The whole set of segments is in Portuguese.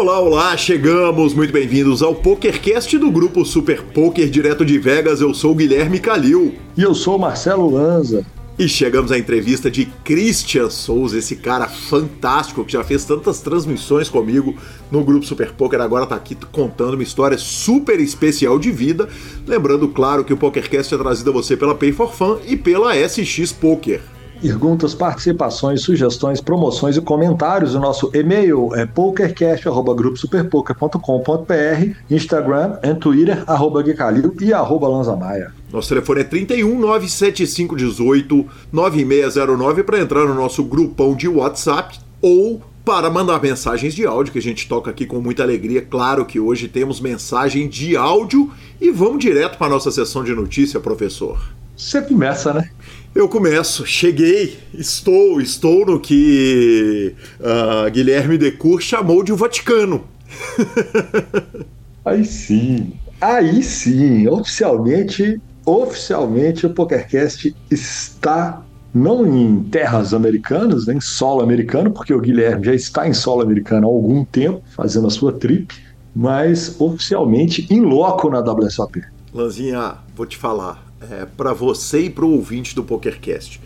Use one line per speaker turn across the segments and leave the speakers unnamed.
Olá, olá, chegamos, muito bem-vindos ao PokerCast do grupo Super Poker direto de Vegas. Eu sou o Guilherme Calil.
E eu sou o Marcelo Lanza.
E chegamos à entrevista de Christian Souza, esse cara fantástico que já fez tantas transmissões comigo no grupo Super Poker, agora tá aqui contando uma história super especial de vida. Lembrando, claro, que o PokerCast é trazido a você pela Pay for Fun e pela SX Poker.
Perguntas, participações, sugestões, promoções e comentários. O nosso e-mail é pokercast.gruposuperpoker.com.br, Instagram e Twitter, arroba Guicalil e arroba Lanzamaia.
Nosso telefone é 31 975 18 9609 para entrar no nosso grupão de WhatsApp ou para mandar mensagens de áudio que a gente toca aqui com muita alegria. Claro que hoje temos mensagem de áudio e vamos direto para a nossa sessão de notícia, professor.
Você começa, né?
Eu começo. Cheguei, estou, estou no que uh, Guilherme Decour chamou de o Vaticano.
aí sim, aí sim, oficialmente, oficialmente o PokerCast está não em terras americanas, nem em solo americano, porque o Guilherme já está em solo americano há algum tempo, fazendo a sua trip, mas oficialmente em loco na WSOP.
Lanzinha, vou te falar, é, para você e para o ouvinte do PokerCast.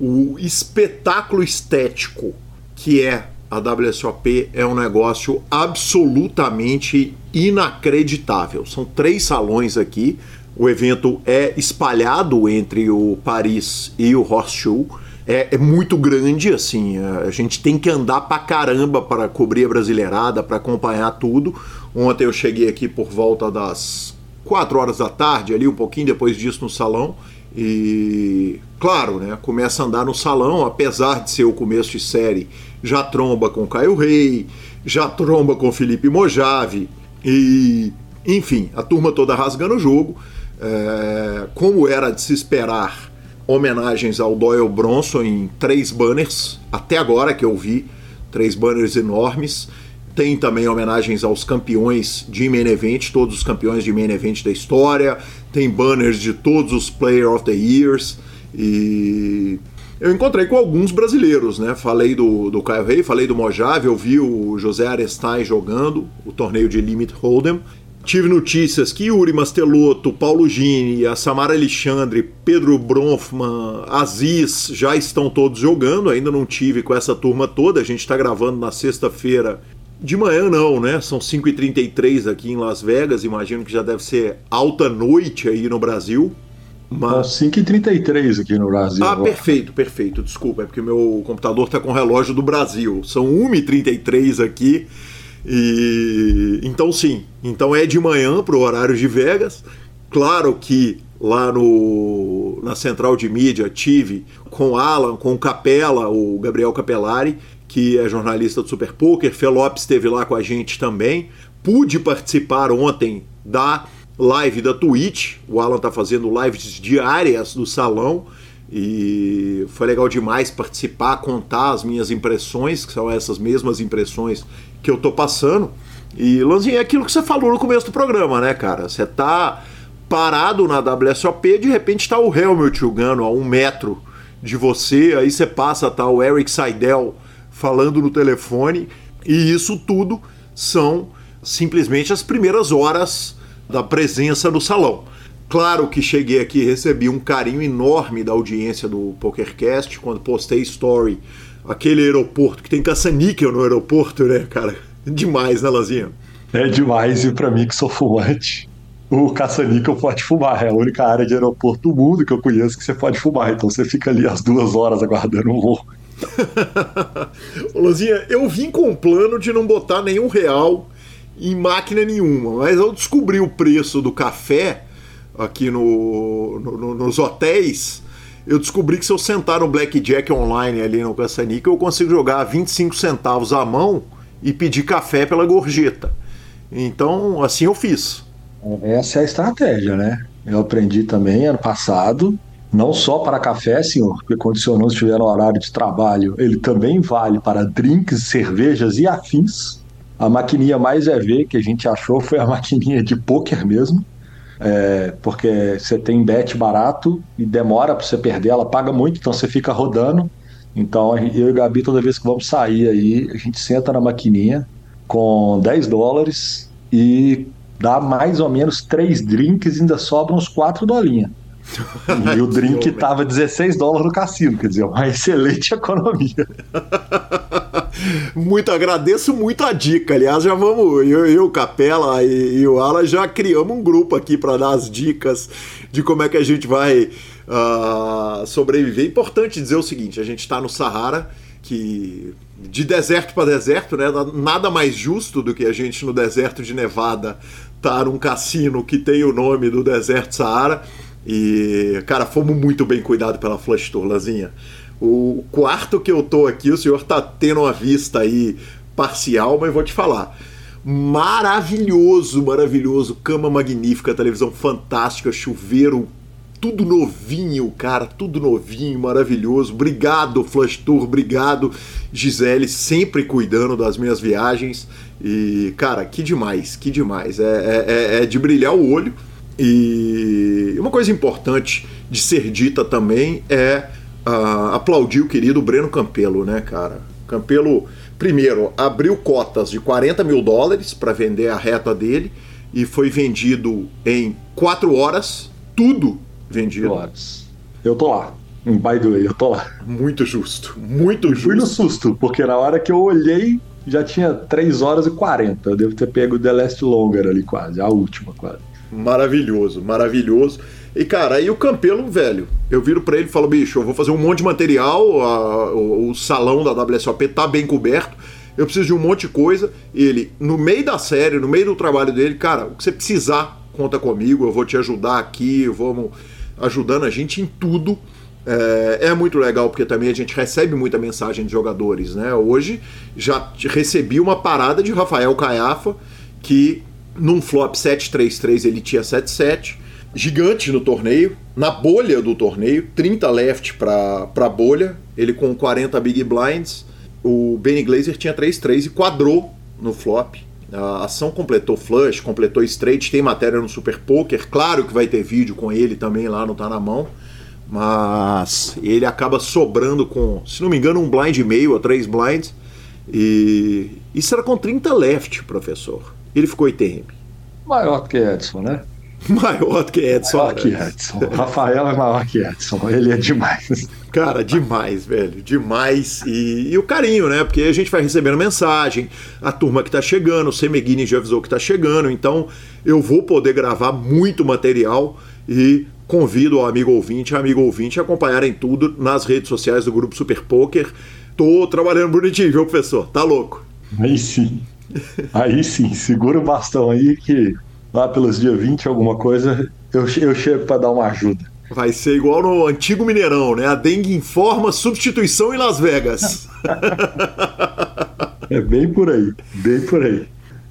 O espetáculo estético que é a WSOP é um negócio absolutamente inacreditável. São três salões aqui. O evento é espalhado entre o Paris e o Horseshoe. É, é, muito grande, assim, a gente tem que andar pra caramba para cobrir a brasileirada, para acompanhar tudo. Ontem eu cheguei aqui por volta das 4 horas da tarde, ali um pouquinho depois disso no salão. E claro, né, começa a andar no salão, apesar de ser o começo de série, já tromba com Caio Rei, já tromba com Felipe Mojave, e enfim, a turma toda rasgando o jogo. É, como era de se esperar, homenagens ao Doyle Bronson em três banners, até agora que eu vi, três banners enormes. Tem também homenagens aos campeões de main event, todos os campeões de main event da história. Tem banners de todos os Player of the Years. E eu encontrei com alguns brasileiros, né? Falei do, do Caio Rei, falei do Mojave, eu vi o José Arestain jogando o torneio de Limit Hold'em. Tive notícias que Yuri Mastelotto, Paulo Gini, a Samara Alexandre, Pedro Bronfman, Aziz já estão todos jogando. Ainda não tive com essa turma toda. A gente está gravando na sexta-feira de manhã não, né? São 5h33 aqui em Las Vegas, imagino que já deve ser alta noite aí no Brasil.
Mas... 5h33 aqui no Brasil.
Ah, agora. perfeito, perfeito. Desculpa, é porque meu computador está com o relógio do Brasil. São 1h33 aqui. E então sim, então é de manhã para o horário de Vegas. Claro que lá no, na central de mídia tive com Alan, com Capela, o Gabriel Capelari que é jornalista do Super Poker. Felopes esteve lá com a gente também. Pude participar ontem da live da Twitch. O Alan tá fazendo lives diárias do salão e foi legal demais participar, contar as minhas impressões, que são essas mesmas impressões que eu tô passando. E Lanzinho, é aquilo que você falou no começo do programa, né, cara? Você tá parado na WSOP, de repente tá o Helmut jogando a um metro de você, aí você passa, tá o Eric Seidel falando no telefone, e isso tudo são simplesmente as primeiras horas da presença no salão. Claro que cheguei aqui e recebi um carinho enorme da audiência do PokerCast quando postei story. Aquele aeroporto que tem caça-níquel no aeroporto, né, cara? Demais, né, Lazinha?
É demais, e para mim que sou fumante, o caça-níquel pode fumar. É a única área de aeroporto do mundo que eu conheço que você pode fumar. Então você fica ali as duas horas aguardando um voo.
Luzinha, eu vim com o plano de não botar nenhum real em máquina nenhuma, mas eu descobri o preço do café aqui no, no, nos hotéis. Eu descobri que se eu sentar no Blackjack online ali no Caçanica, eu consigo jogar 25 centavos à mão e pedir café pela gorjeta. Então, assim eu fiz.
Essa é a estratégia, né? Eu aprendi também ano passado não só para café, senhor, porque senhor não estiver no horário de trabalho, ele também vale para drinks, cervejas e afins. A maquininha mais EV que a gente achou foi a maquininha de poker mesmo, é, porque você tem bet barato e demora para você perder, ela paga muito, então você fica rodando. Então eu e o Gabi, toda vez que vamos sair aí, a gente senta na maquininha, com 10 dólares e dá mais ou menos três drinks e ainda sobram uns 4 dolinhas. E o drink tava 16 dólares no cassino, quer dizer, uma excelente economia.
muito agradeço muito a dica. Aliás, já vamos, eu, eu Capela e, e, o Ala já criamos um grupo aqui para dar as dicas de como é que a gente vai uh, sobreviver. Importante dizer o seguinte: a gente está no Sahara, que de deserto para deserto, né? Nada mais justo do que a gente no deserto de Nevada estar tá num cassino que tem o nome do deserto Saara. E, cara, fomos muito bem cuidados pela Flush Tour, Lazinha. O quarto que eu tô aqui, o senhor tá tendo uma vista aí parcial, mas vou te falar. Maravilhoso, maravilhoso, cama magnífica, televisão fantástica, chuveiro, tudo novinho, cara, tudo novinho, maravilhoso. Obrigado, Flush Tour, obrigado, Gisele, sempre cuidando das minhas viagens. E, cara, que demais, que demais. É, é, é, é de brilhar o olho. E uma coisa importante de ser dita também é uh, aplaudir o querido Breno Campelo, né, cara? Campelo, primeiro, abriu cotas de 40 mil dólares para vender a reta dele e foi vendido em 4 horas, tudo vendido.
Horas. Eu tô lá. By the way, eu tô lá.
Muito justo, muito justo.
Fui no susto, porque na hora que eu olhei já tinha 3 horas e 40. Eu devo ter pego o The Last Longer ali quase, a última quase.
Maravilhoso, maravilhoso. E, cara, aí o Campelo, velho, eu viro para ele e falo, bicho, eu vou fazer um monte de material, a, o, o, salão da WSOP tá bem coberto, eu preciso de um monte de coisa. E ele, no meio da série, no meio do trabalho dele, cara, o que você precisar, conta comigo, eu vou te ajudar aqui, vamos ajudando a gente em tudo. É, é, muito legal porque também a gente recebe muita mensagem de jogadores, né? Hoje já recebi uma parada de Rafael Caiafa que num flop 7-3-3 ele tinha 7-7, gigante no torneio, na bolha do torneio, 30 left para a bolha, ele com 40 big blinds, o Benny Glazer tinha 3-3 e quadrou no flop. A ação completou flush, completou straight, tem matéria no Super Poker, claro que vai ter vídeo com ele também lá no Tá Na Mão, mas ele acaba sobrando com, se não me engano, um blind e meio a três blinds, e isso era com 30 left, professor ele ficou ITM.
Maior que Edson, né?
Maior que Edson.
Maior que Edson. Rafael é maior que Edson. Ele é demais.
Cara, demais, velho. Demais. E, e, o carinho, né? Porque a gente vai recebendo mensagem, a turma que tá chegando, o Semeghini já avisou que tá chegando, então eu vou poder gravar muito material e convido o amigo ouvinte amigo ouvinte a acompanharem tudo nas redes sociais do Grupo Super Poker. Tô trabalhando bonitinho, viu, professor? Tá louco.
Aí sim. Aí sim, segura o bastão aí que lá pelos dias 20, alguma coisa, eu, eu chego para dar uma ajuda.
Vai ser igual no antigo Mineirão, né? A dengue informa substituição em Las Vegas.
é bem por aí, bem por aí.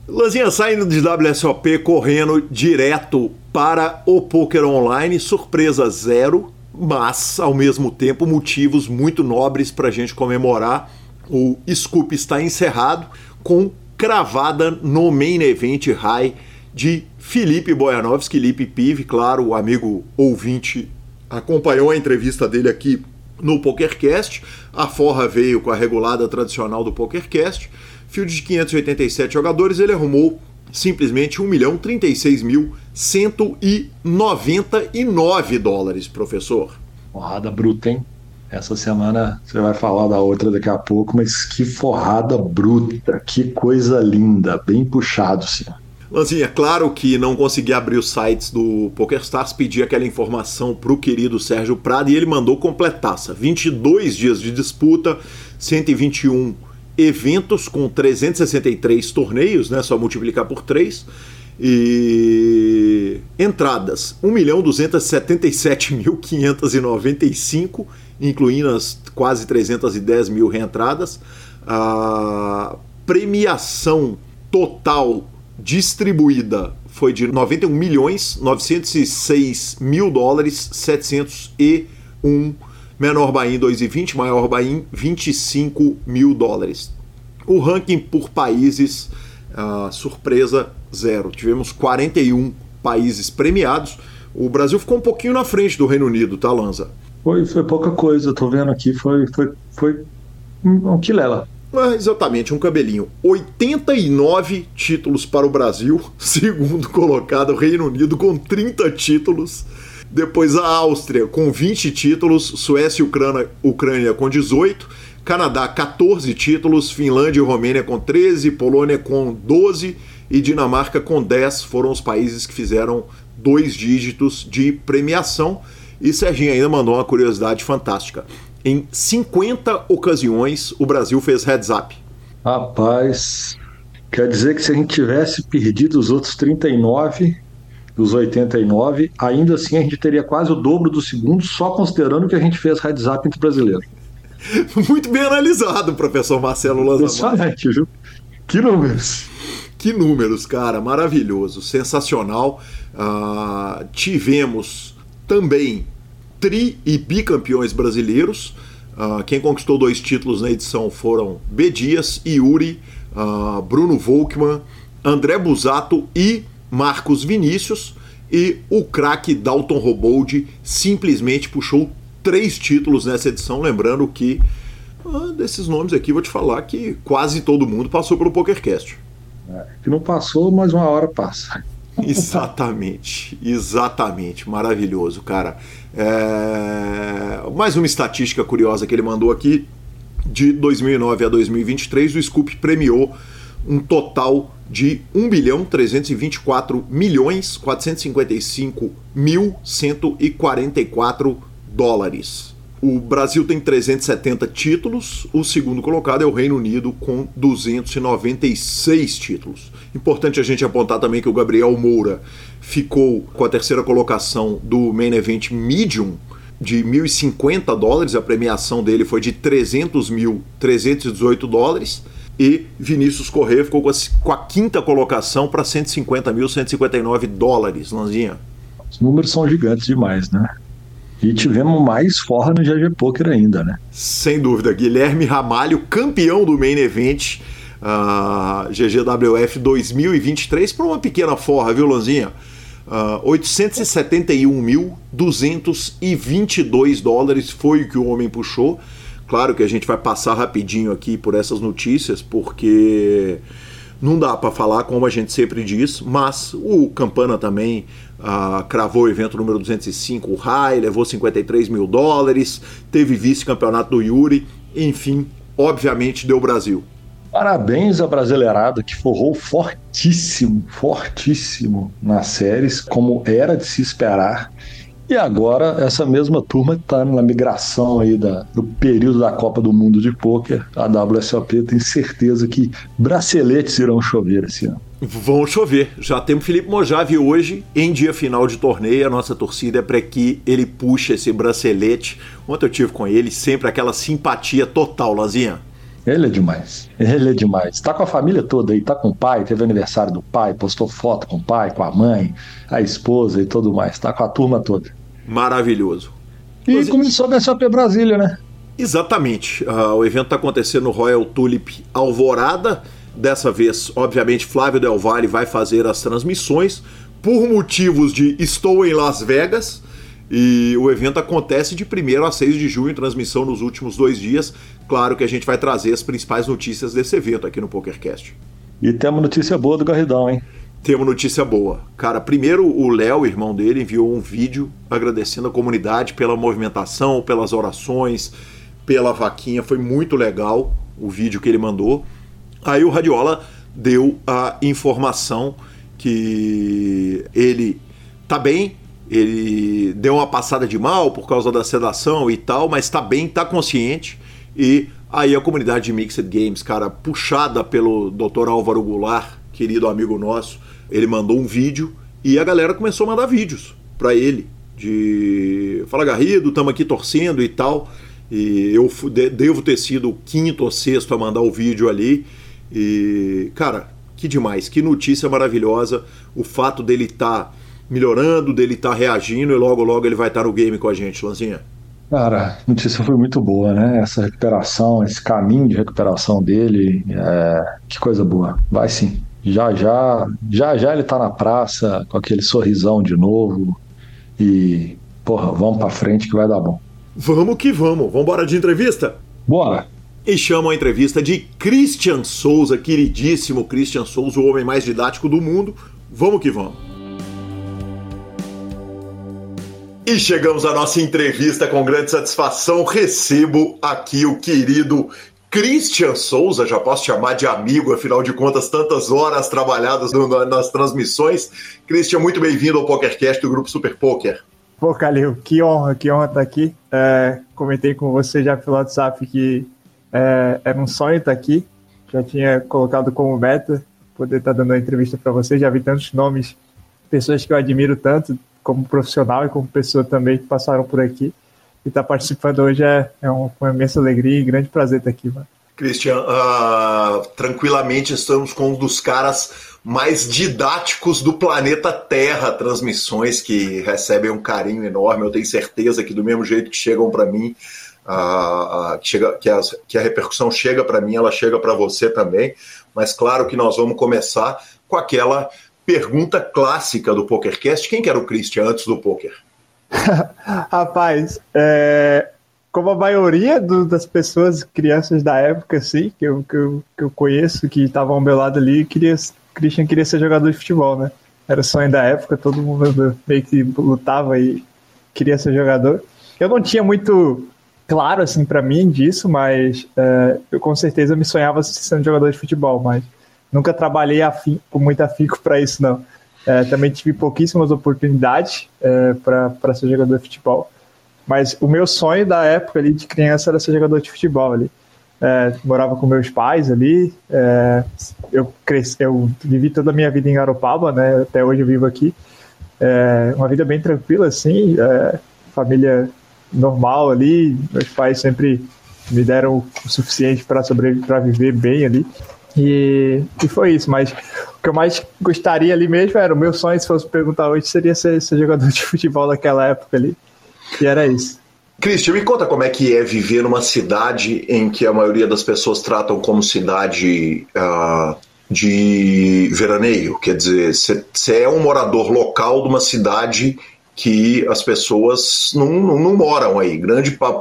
Lanzinha saindo de WSOP correndo direto para o poker online, surpresa zero, mas ao mesmo tempo motivos muito nobres para a gente comemorar. O Scoop está encerrado com cravada no main event high de Felipe Boyanovski, Felipe Pive, claro, o amigo ouvinte acompanhou a entrevista dele aqui no PokerCast. A Forra veio com a regulada tradicional do PokerCast. Field de 587 jogadores, ele arrumou simplesmente 1 milhão 36 mil 199 dólares, professor.
Porrada bruta, hein? Essa semana você vai falar da outra daqui a pouco, mas que forrada bruta, que coisa linda, bem puxado, sim.
Lanzinha, é claro que não consegui abrir os sites do PokerStars, pedi aquela informação para o querido Sérgio Prado e ele mandou completaça. 22 dias de disputa, 121 eventos com 363 torneios, né? Só multiplicar por 3. E entradas, 1.277.595 incluindo as quase 310 mil reentradas. A premiação total distribuída foi de 91 milhões 906 mil dólares 701 menor Bahia 2,20 maior Bahia 25 mil dólares o ranking por países uh, surpresa zero tivemos 41 países premiados o Brasil ficou um pouquinho na frente do Reino Unido tá Lanza
foi, foi pouca coisa, tô vendo aqui, foi, foi, foi um quilela.
Ah, exatamente, um cabelinho. 89 títulos para o Brasil, segundo colocado, Reino Unido com 30 títulos. Depois a Áustria com 20 títulos, Suécia e Ucrânia, Ucrânia com 18, Canadá 14 títulos, Finlândia e Romênia com 13, Polônia com 12 e Dinamarca com 10 foram os países que fizeram dois dígitos de premiação. E Serginho ainda mandou uma curiosidade fantástica. Em 50 ocasiões, o Brasil fez heads up.
Rapaz, quer dizer que se a gente tivesse perdido os outros 39 dos 89, ainda assim a gente teria quase o dobro do segundo, só considerando que a gente fez heads up entre brasileiros.
Muito bem analisado, professor Marcelo Lanzamar.
viu? Que números.
Que números, cara, maravilhoso, sensacional. Uh, tivemos também tri e bicampeões brasileiros. Uh, quem conquistou dois títulos na edição foram B. Dias, Yuri, uh, Bruno Volkmann, André Busato e Marcos Vinícius. E o craque Dalton Robold simplesmente puxou três títulos nessa edição. Lembrando que ah, desses nomes aqui, vou te falar que quase todo mundo passou pelo PokerCast.
É, que não passou, mas uma hora passa.
Exatamente, exatamente, maravilhoso, cara. É... Mais uma estatística curiosa que ele mandou aqui: de 2009 a 2023, o Scoop premiou um total de 1 bilhão 324 milhões 455 mil 144 dólares. O Brasil tem 370 títulos, o segundo colocado é o Reino Unido com 296 títulos. Importante a gente apontar também que o Gabriel Moura ficou com a terceira colocação do Main Event Medium de 1.050 dólares, a premiação dele foi de 300.318 dólares. E Vinícius Corrêa ficou com a, com a quinta colocação para 150.159 dólares, Lanzinha.
Os números são gigantes demais, né? E tivemos mais forra no GG Poker ainda, né?
Sem dúvida. Guilherme Ramalho, campeão do Main Event uh, GGWF 2023, por uma pequena forra, viu, Lanzinha? Uh, ah, 871.222 dólares foi o que o homem puxou. Claro que a gente vai passar rapidinho aqui por essas notícias, porque não dá para falar como a gente sempre diz, mas o Campana também uh, cravou o evento número 205, o High, levou 53 mil dólares, teve vice-campeonato do Yuri, enfim, obviamente deu Brasil.
Parabéns à brasileirada que forrou fortíssimo, fortíssimo nas séries, como era de se esperar. E agora essa mesma turma está na migração aí da, do período da Copa do Mundo de Pôquer. A WSOP tem certeza que braceletes irão chover esse ano.
Vão chover. Já temos Felipe Mojave hoje, em dia final de torneio. A nossa torcida é para que ele puxe esse bracelete. Ontem eu tive com ele, sempre aquela simpatia total, Lazinha.
Ele é demais. Ele é demais. Tá com a família toda aí, tá com o pai, teve aniversário do pai, postou foto com o pai, com a mãe, a esposa e tudo mais. Tá com a turma toda.
Maravilhoso.
E Mas... começou a SAP Brasília, né?
Exatamente. Uh, o evento está acontecendo no Royal Tulip Alvorada. Dessa vez, obviamente, Flávio Del Valle vai fazer as transmissões por motivos de estou em Las Vegas. E o evento acontece de 1 a 6 de junho, transmissão nos últimos dois dias. Claro que a gente vai trazer as principais notícias desse evento aqui no PokerCast.
E temos notícia boa do Garridão, hein?
Temos notícia boa. Cara, primeiro o Léo, irmão dele, enviou um vídeo agradecendo a comunidade pela movimentação, pelas orações, pela vaquinha. Foi muito legal o vídeo que ele mandou. Aí o Radiola deu a informação que ele tá bem, ele deu uma passada de mal por causa da sedação e tal, mas tá bem, tá consciente. E aí a comunidade de Mixed Games, cara, puxada pelo Dr. Álvaro Goulart, querido amigo nosso, ele mandou um vídeo e a galera começou a mandar vídeos para ele de fala Garrido, estamos aqui torcendo e tal. E eu devo ter sido o quinto ou sexto a mandar o vídeo ali. E, cara, que demais, que notícia maravilhosa. O fato dele estar tá melhorando, dele estar tá reagindo e logo, logo ele vai estar tá no game com a gente, Lanzinha.
Cara, a notícia foi muito boa, né? Essa recuperação, esse caminho de recuperação dele, é... que coisa boa. Vai sim. Já já, já já ele tá na praça com aquele sorrisão de novo e, porra, vamos para frente que vai dar bom.
Vamos que vamos. Vamos embora de entrevista?
Bora.
e chamam a entrevista de Christian Souza, queridíssimo Christian Souza, o homem mais didático do mundo. Vamos que vamos. E chegamos à nossa entrevista com grande satisfação. Recebo aqui o querido Christian Souza, já posso chamar de amigo, afinal de contas, tantas horas trabalhadas no, nas transmissões. Christian, muito bem-vindo ao PokerCast do Grupo Super Poker.
Pô, Calil, que honra, que honra estar aqui. É, comentei com você já pelo WhatsApp que é, era um sonho estar aqui. Já tinha colocado como meta poder estar dando a entrevista para você. Já vi tantos nomes, pessoas que eu admiro tanto, como profissional e como pessoa também, que passaram por aqui e estar tá participando hoje é, é uma, uma imensa alegria e grande prazer estar aqui, mano.
Christian, uh, tranquilamente estamos com um dos caras mais didáticos do planeta Terra, transmissões que recebem um carinho enorme. Eu tenho certeza que do mesmo jeito que chegam para mim, uh, uh, que, chega, que, as, que a repercussão chega para mim, ela chega para você também. Mas claro que nós vamos começar com aquela pergunta clássica do PokerCast. Quem que era o Christian antes do poker?
Rapaz, é, como a maioria do, das pessoas, crianças da época, assim, que eu, que eu, que eu conheço, que estavam ao meu lado ali, queria, Christian queria ser jogador de futebol, né? Era o sonho da época, todo mundo meio que lutava e queria ser jogador. Eu não tinha muito claro, assim, para mim disso, mas é, eu com certeza me sonhava sendo jogador de futebol, mas nunca trabalhei afim, com muito afinco para isso, não. É, também tive pouquíssimas oportunidades é, para ser jogador de futebol. Mas o meu sonho da época ali de criança era ser jogador de futebol ali. É, morava com meus pais ali. É, eu cresci, eu vivi toda a minha vida em Garopaba, né? Até hoje eu vivo aqui. É, uma vida bem tranquila, assim. É, família normal ali. Meus pais sempre me deram o suficiente para sobreviver, para viver bem ali. E, e foi isso, mas o que eu mais gostaria ali mesmo era o meu sonho, se fosse perguntar hoje, seria ser, ser jogador de futebol daquela época ali. E era isso.
Cristian, me conta como é que é viver numa cidade em que a maioria das pessoas tratam como cidade uh, de veraneio. Quer dizer, você é um morador local de uma cidade que as pessoas não, não, não moram aí. Grande a,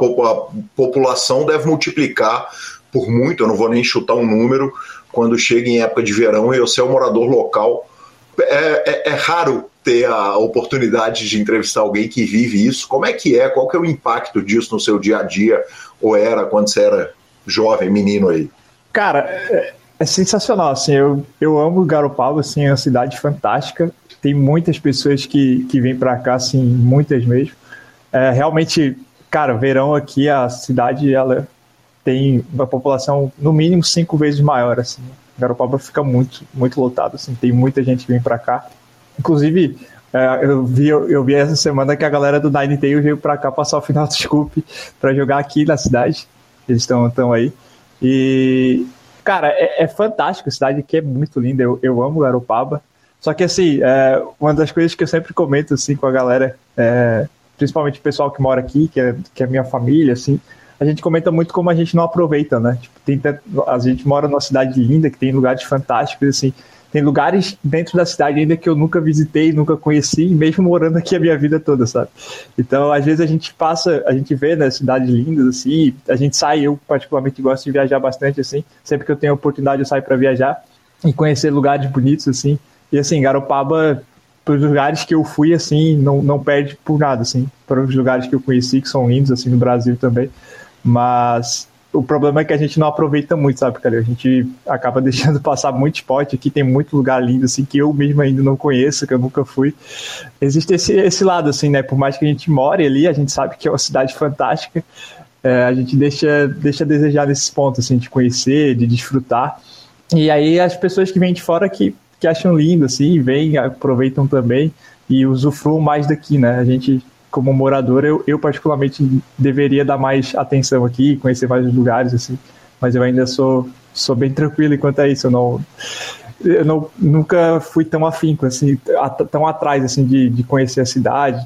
população deve multiplicar por muito, eu não vou nem chutar um número, quando chega em época de verão e você é um morador local. É, é, é, raro ter a oportunidade de entrevistar alguém que vive isso. Como é que é? Qual que é o impacto disso no seu dia a dia? Ou era quando você era jovem, menino aí?
Cara, é, é sensacional. Assim, eu, eu amo Garopaba, assim, é uma cidade fantástica. Tem muitas pessoas que, que vêm para cá, assim, muitas mesmo. É, realmente, cara, verão aqui, a cidade ela tem uma população no mínimo cinco vezes maior, assim. Garopaba fica muito, muito lotado, assim, tem muita gente que vem para cá. Inclusive, é, eu, vi, eu, vi essa semana que a galera do Nine Tail veio para cá passar o final do Scoop para jogar aqui na cidade. Eles estão aí. E, cara, é, é, fantástico a cidade aqui, é muito linda. Eu, eu amo Garopaba. Só que, assim, é, uma das coisas que eu sempre comento, assim, com a galera, é, principalmente o pessoal que mora aqui, que é, que é minha família, assim, a gente comenta muito como a gente não aproveita, né? Tipo, tem, a gente mora numa cidade linda, que tem lugares fantásticos, assim. Tem lugares dentro da cidade ainda que eu nunca visitei, nunca conheci, mesmo morando aqui a minha vida toda, sabe? Então, às vezes a gente passa, a gente vê, né, cidades lindas, assim, a gente sai, eu particularmente gosto de viajar bastante, assim, sempre que eu tenho oportunidade eu saio para viajar e conhecer lugares bonitos, assim. E, assim, Garopaba, para os lugares que eu fui, assim, não, não perde por nada, assim, para os lugares que eu conheci, que são lindos, assim, no Brasil também. Mas o problema é que a gente não aproveita muito, sabe, cara? A gente acaba deixando passar muito esporte. Aqui tem muito lugar lindo, assim, que eu mesmo ainda não conheço, que eu nunca fui. Existe esse, esse lado, assim, né? Por mais que a gente more ali, a gente sabe que é uma cidade fantástica. É, a gente deixa, deixa a desejar nesses pontos, assim, de conhecer, de desfrutar. E aí as pessoas que vêm de fora que, que acham lindo, assim, vêm, aproveitam também e usufruam mais daqui, né? A gente como morador, eu, eu particularmente deveria dar mais atenção aqui, conhecer vários lugares, assim, mas eu ainda sou, sou bem tranquilo enquanto a isso, eu não, eu não, nunca fui tão afinco, assim, tão atrás, assim, de, de conhecer a cidade,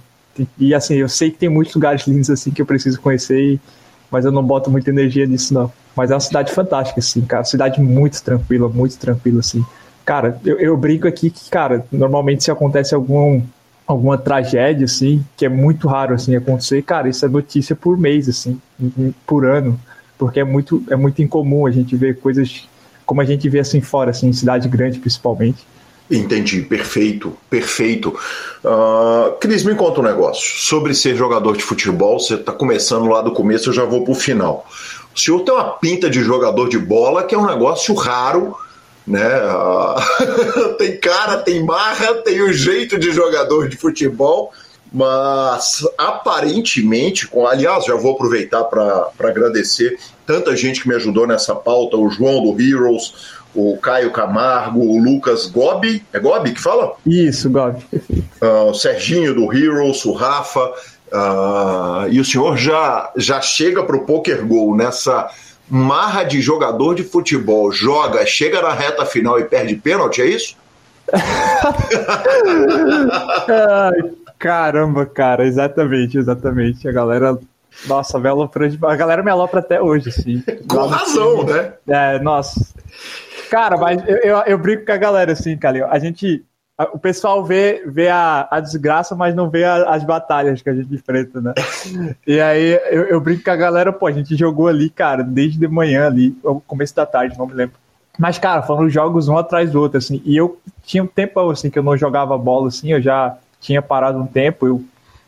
e assim, eu sei que tem muitos lugares lindos, assim, que eu preciso conhecer, mas eu não boto muita energia nisso, não. Mas é uma cidade fantástica, assim, cara, cidade muito tranquila, muito tranquila, assim. Cara, eu, eu brinco aqui que, cara, normalmente se acontece algum alguma tragédia, assim, que é muito raro, assim, acontecer, cara, isso é notícia por mês, assim, por ano. porque é muito, é muito incomum a gente ver coisas como a gente vê assim fora, assim, em cidade grande principalmente.
Entendi, perfeito, perfeito. Uh, Cris, me conta um negócio. Sobre ser jogador de futebol, você está começando lá do começo, eu já vou para o final. O senhor tem uma pinta de jogador de bola que é um negócio raro, né? Uh, tem cara, tem marra, tem o jeito de jogador de futebol, mas aparentemente, com, aliás, já vou aproveitar para agradecer tanta gente que me ajudou nessa pauta, o João do Heroes, o Caio Camargo, o Lucas Gobi, é Gobi que fala?
Isso, Gobi.
Uh, o Serginho do Heroes, o Rafa, uh, e o senhor já, já chega para o Poker Go nessa marra de jogador de futebol, joga, chega na reta final e perde pênalti, é isso?
Ai, caramba, cara, exatamente, exatamente. A galera nossa, me alopra, a galera me alopra até hoje, assim.
Com razão, né?
É, nossa. Cara, mas eu, eu, eu, brinco com a galera assim, Calil. A gente. O pessoal vê, vê a, a desgraça, mas não vê a, as batalhas que a gente enfrenta, né? e aí eu, eu brinco com a galera, pô, a gente jogou ali, cara, desde de manhã ali, começo da tarde, não me lembro. Mas, cara, foram jogos um atrás do outro, assim. E eu tinha um tempo assim que eu não jogava bola, assim, eu já tinha parado um tempo, eu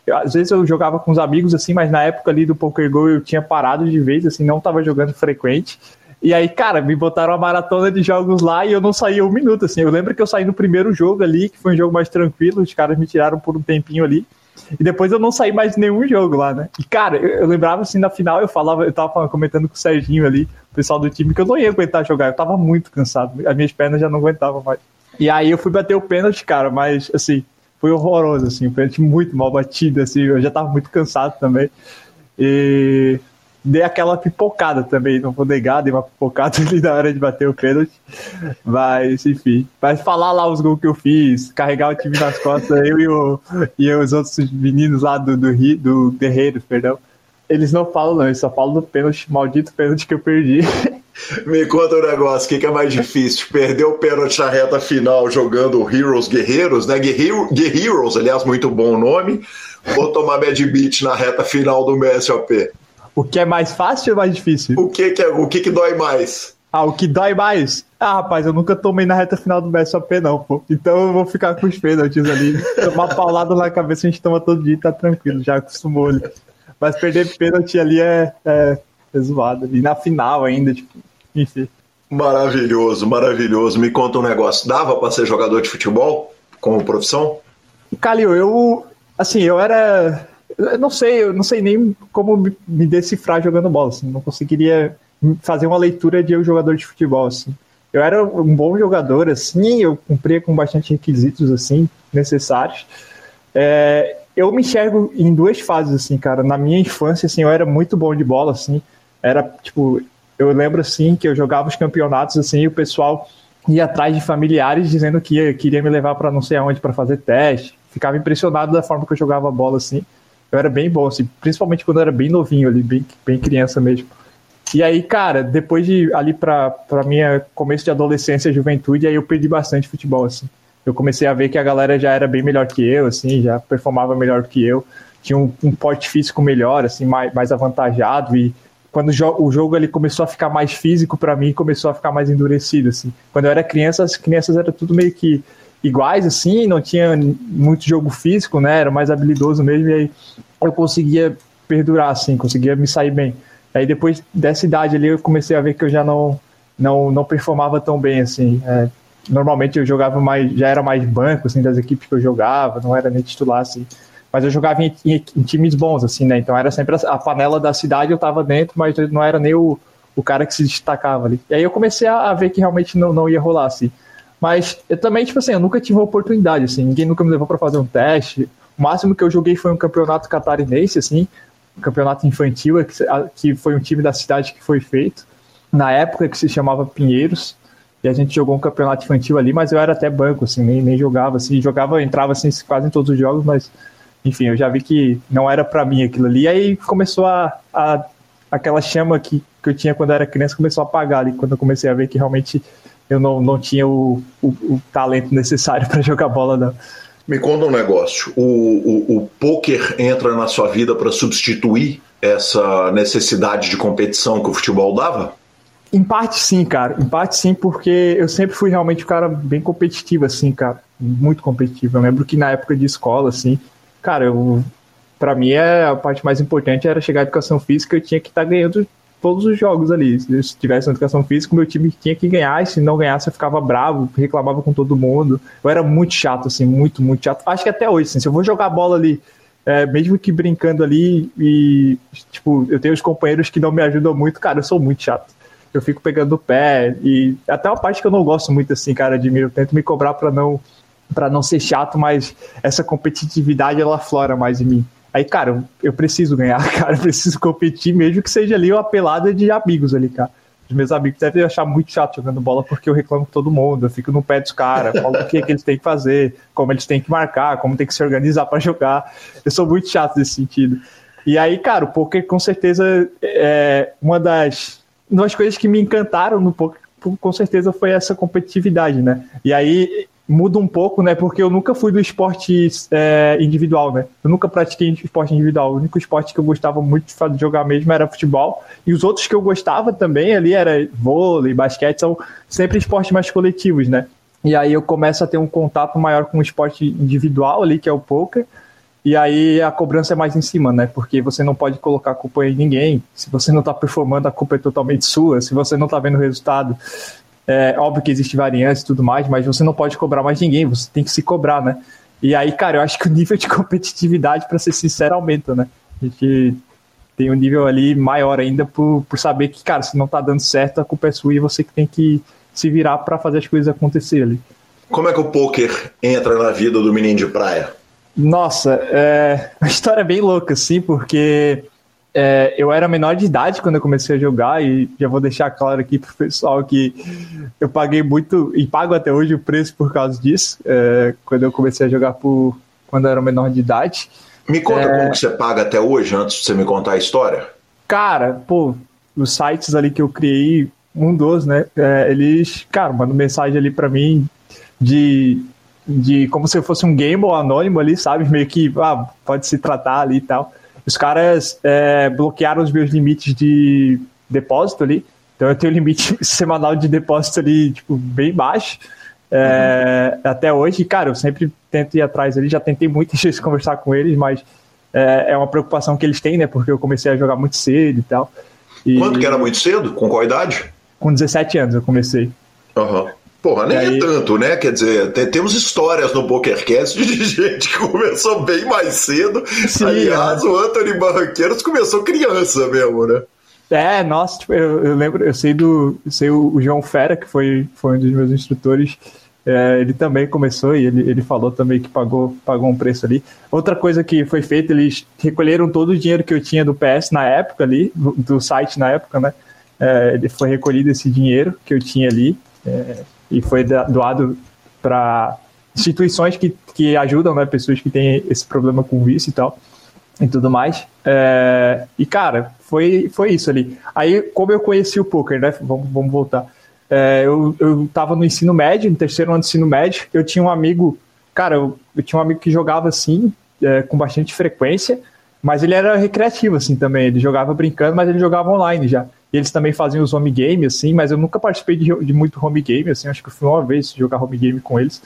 eu, às vezes eu jogava com os amigos, assim, mas na época ali do Poker Go eu tinha parado de vez, assim, não tava jogando frequente. E aí, cara, me botaram uma maratona de jogos lá e eu não saía um minuto, assim. Eu lembro que eu saí no primeiro jogo ali, que foi um jogo mais tranquilo, os caras me tiraram por um tempinho ali. E depois eu não saí mais de nenhum jogo lá, né? E, cara, eu, eu lembrava assim, na final eu falava, eu tava comentando com o Serginho ali, o pessoal do time, que eu não ia aguentar jogar, eu tava muito cansado, as minhas pernas já não aguentavam mais. E aí eu fui bater o pênalti, cara, mas assim, foi horroroso, assim, um pênalti muito mal batido, assim, eu já tava muito cansado também. E dei aquela pipocada também, não vou negar, dei uma pipocada ali na hora de bater o pênalti. Mas, enfim. Mas falar lá os gols que eu fiz, carregar o time nas costas, eu e, o, e os outros meninos lá do, do, do Guerreiros, perdão, eles não falam, não, eles só falam do pênalti, maldito pênalti que eu perdi.
Me conta um negócio, o que, que, é mais difícil? Perder o pênalti na reta final jogando Heroes Guerreiros, né? Guerreiros, aliás, muito bom nome, ou tomar Mad Beat na reta final do MSOP?
O que é mais fácil ou mais difícil?
O que, que, é, o que, que dói mais?
Ah, o que dói mais? Ah, rapaz, eu nunca tomei na reta final do MSOP, não, pô. Então eu vou ficar com os pênaltis ali. Tomar paulada na cabeça a gente toma todo dia e tá tranquilo, já acostumou ali. Mas perder pênalti ali é, é, é zoado. E na final ainda, tipo, enfim.
Maravilhoso, maravilhoso. Me conta um negócio. Dava para ser jogador de futebol como profissão?
Calil, eu assim, eu era eu não sei, eu não sei nem como me decifrar jogando bola, assim, não conseguiria fazer uma leitura de eu jogador de futebol, assim. Eu era um bom jogador, assim, eu cumpria com bastante requisitos, assim, necessários. É, eu me enxergo em duas fases, assim, cara. Na minha infância, assim, eu era muito bom de bola, assim. Era, tipo, eu lembro assim que eu jogava os campeonatos assim, e o pessoal ia atrás de familiares dizendo que ia, queria me levar para não sei aonde para fazer teste. Ficava impressionado da forma que eu jogava bola assim. Eu era bem bom, assim, principalmente quando eu era bem novinho ali, bem, bem criança mesmo. E aí, cara, depois de ali para minha começo de adolescência, juventude, aí eu perdi bastante futebol, assim. Eu comecei a ver que a galera já era bem melhor que eu, assim, já performava melhor que eu, tinha um, um porte físico melhor, assim, mais, mais avantajado e quando o jogo ele começou a ficar mais físico para mim, começou a ficar mais endurecido assim. Quando eu era criança, as crianças eram tudo meio que iguais assim, não tinha muito jogo físico, né? Era mais habilidoso mesmo e aí eu conseguia perdurar assim, conseguia me sair bem. Aí depois dessa idade ali eu comecei a ver que eu já não não não performava tão bem assim. É, normalmente eu jogava mais, já era mais banco assim das equipes que eu jogava, não era nem titular assim mas eu jogava em, em, em, times bons, assim, né? Então era sempre a, a panela da cidade, eu tava dentro, mas não era nem o, o cara que se destacava ali. E aí eu comecei a, a ver que realmente não, não ia rolar, assim. Mas eu também, tipo assim, eu nunca tive uma oportunidade, assim, ninguém nunca me levou para fazer um teste. O máximo que eu joguei foi um campeonato catarinense, assim, um campeonato infantil, que, que foi um time da cidade que foi feito, na época que se chamava Pinheiros, e a gente jogou um campeonato infantil ali, mas eu era até banco, assim, nem, nem jogava, assim, jogava, entrava, assim, quase em todos os jogos, mas enfim, eu já vi que não era para mim aquilo ali. E aí começou a, a aquela chama que, que eu tinha quando eu era criança começou a apagar ali, quando eu comecei a ver que realmente eu não, não tinha o, o, o talento necessário para jogar bola, não.
Me conta um negócio. O, o, o poker entra na sua vida para substituir essa necessidade de competição que o futebol dava?
Em parte sim, cara. Em parte sim, porque eu sempre fui realmente um cara bem competitivo, assim, cara. Muito competitivo. Eu lembro que na época de escola, assim, cara, eu. Pra mim, é, a parte mais importante era chegar à educação física, eu tinha que estar tá ganhando todos os jogos ali. Se tivesse educação física, meu time tinha que ganhar, e se não ganhasse, eu ficava bravo, reclamava com todo mundo. Eu era muito chato, assim, muito, muito chato. Acho que até hoje, assim, se eu vou jogar bola ali, é, mesmo que brincando ali, e, tipo, eu tenho os companheiros que não me ajudam muito, cara, eu sou muito chato eu fico pegando o pé e até uma parte que eu não gosto muito assim, cara, de mim, eu tento me cobrar para não para não ser chato, mas essa competitividade ela flora mais em mim. Aí, cara, eu preciso ganhar, cara, eu preciso competir, mesmo que seja ali uma pelada de amigos ali, cara. Os meus amigos devem achar muito chato jogando bola porque eu reclamo com todo mundo, eu fico no pé dos caras, falo o que, é que eles têm que fazer, como eles têm que marcar, como tem que se organizar para jogar. Eu sou muito chato nesse sentido. E aí, cara, o poker com certeza é uma das uma das coisas que me encantaram no poker, com certeza, foi essa competitividade, né? E aí muda um pouco, né? Porque eu nunca fui do esporte é, individual, né? Eu nunca pratiquei esporte individual. O único esporte que eu gostava muito de jogar mesmo era futebol. E os outros que eu gostava também ali era vôlei, basquete, são sempre esportes mais coletivos, né? E aí eu começo a ter um contato maior com o esporte individual ali, que é o poker. E aí a cobrança é mais em cima, né? Porque você não pode colocar a culpa em ninguém. Se você não está performando, a culpa é totalmente sua. Se você não está vendo o resultado, é óbvio que existe variância e tudo mais, mas você não pode cobrar mais ninguém, você tem que se cobrar, né? E aí, cara, eu acho que o nível de competitividade, para ser sincero, aumenta, né? A gente tem um nível ali maior ainda por, por saber que, cara, se não tá dando certo, a culpa é sua e você que tem que se virar para fazer as coisas acontecerem ali.
Como é que o poker entra na vida do menino de praia?
Nossa, é uma história bem louca, assim, porque é, eu era menor de idade quando eu comecei a jogar e já vou deixar claro aqui pro pessoal que eu paguei muito e pago até hoje o preço por causa disso, é, quando eu comecei a jogar por quando eu era menor de idade.
Me conta é, como que você paga até hoje, antes de você me contar a história.
Cara, pô, os sites ali que eu criei, um dos, né, é, eles, cara, mandam mensagem ali para mim de de como se fosse um gamble anônimo ali, sabe? Meio que ah, pode se tratar ali e tal. Os caras é, bloquearam os meus limites de depósito ali. Então eu tenho limite semanal de depósito ali, tipo, bem baixo. É, uhum. Até hoje, cara, eu sempre tento ir atrás ali. Já tentei muitas vezes conversar com eles, mas é, é, uma preocupação que eles têm, né? Porque eu comecei a jogar muito cedo e tal. E...
Quanto que era muito cedo? Com qual idade?
Com 17 anos eu comecei.
Aham. Uhum. Porra, nem é aí... é tanto, né? Quer dizer, tem, temos histórias no PokerCast de gente que começou bem mais cedo. Sim, Aliás, é. o Anthony Barranqueiros começou criança mesmo, né?
É, nossa, tipo, eu, eu, lembro, eu sei do. Eu sei o, o, João Fera, que foi, foi um dos meus instrutores. É, ele também começou e ele, ele falou também que pagou, pagou um preço ali. Outra coisa que foi feita, eles recolheram todo o dinheiro que eu tinha do PS na época ali, do, do site na época, né? É, ele foi recolhido esse dinheiro que eu tinha ali. É, e foi doado para instituições que, que ajudam né, pessoas que têm esse problema com vício e tal e tudo mais. É, e cara, foi, foi isso ali. Aí, como eu conheci o poker, né? Vamos, vamos voltar. É, eu, eu tava no ensino médio, no terceiro ano do ensino médio, eu tinha um amigo, cara, eu, eu tinha um amigo que jogava assim, é, com bastante frequência, mas ele era recreativo assim também, ele jogava brincando, mas ele jogava online já. E eles também faziam os home game, assim, mas eu nunca participei de, de muito home game, assim, acho que fui uma vez jogar home game com eles.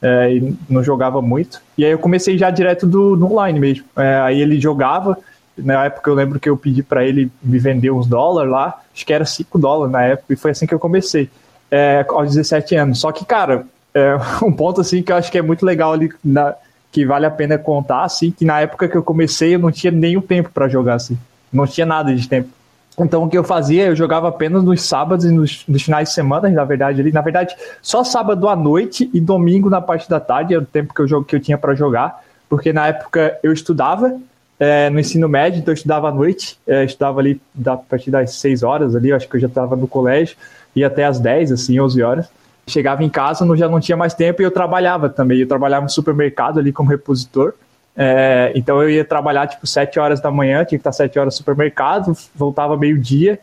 É, e não jogava muito. E aí eu comecei já direto do, do online mesmo. É, aí ele jogava, na época eu lembro que eu pedi para ele me vender uns dólares lá, acho que era 5 dólares na época, e foi assim que eu comecei, é, aos 17 anos. Só que, cara, é, um ponto assim que eu acho que é muito legal ali, na, que vale a pena contar, assim, que na época que eu comecei eu não tinha nenhum tempo para jogar, assim, não tinha nada de tempo. Então o que eu fazia, eu jogava apenas nos sábados e nos, nos, finais de semana, na verdade, ali, na verdade, só sábado à noite e domingo na parte da tarde, era o tempo que eu, que eu tinha para jogar, porque na época eu estudava é, no ensino médio, então eu estudava à noite, é, estudava ali da, a partir das 6 horas ali, acho que eu já estava no colégio, ia até as 10, assim, 11 horas. Chegava em casa, não, já não tinha mais tempo e eu trabalhava também, eu trabalhava no supermercado ali como repositor, é, então eu ia trabalhar tipo 7 horas da manhã, tinha que estar 7 horas no supermercado, voltava meio-dia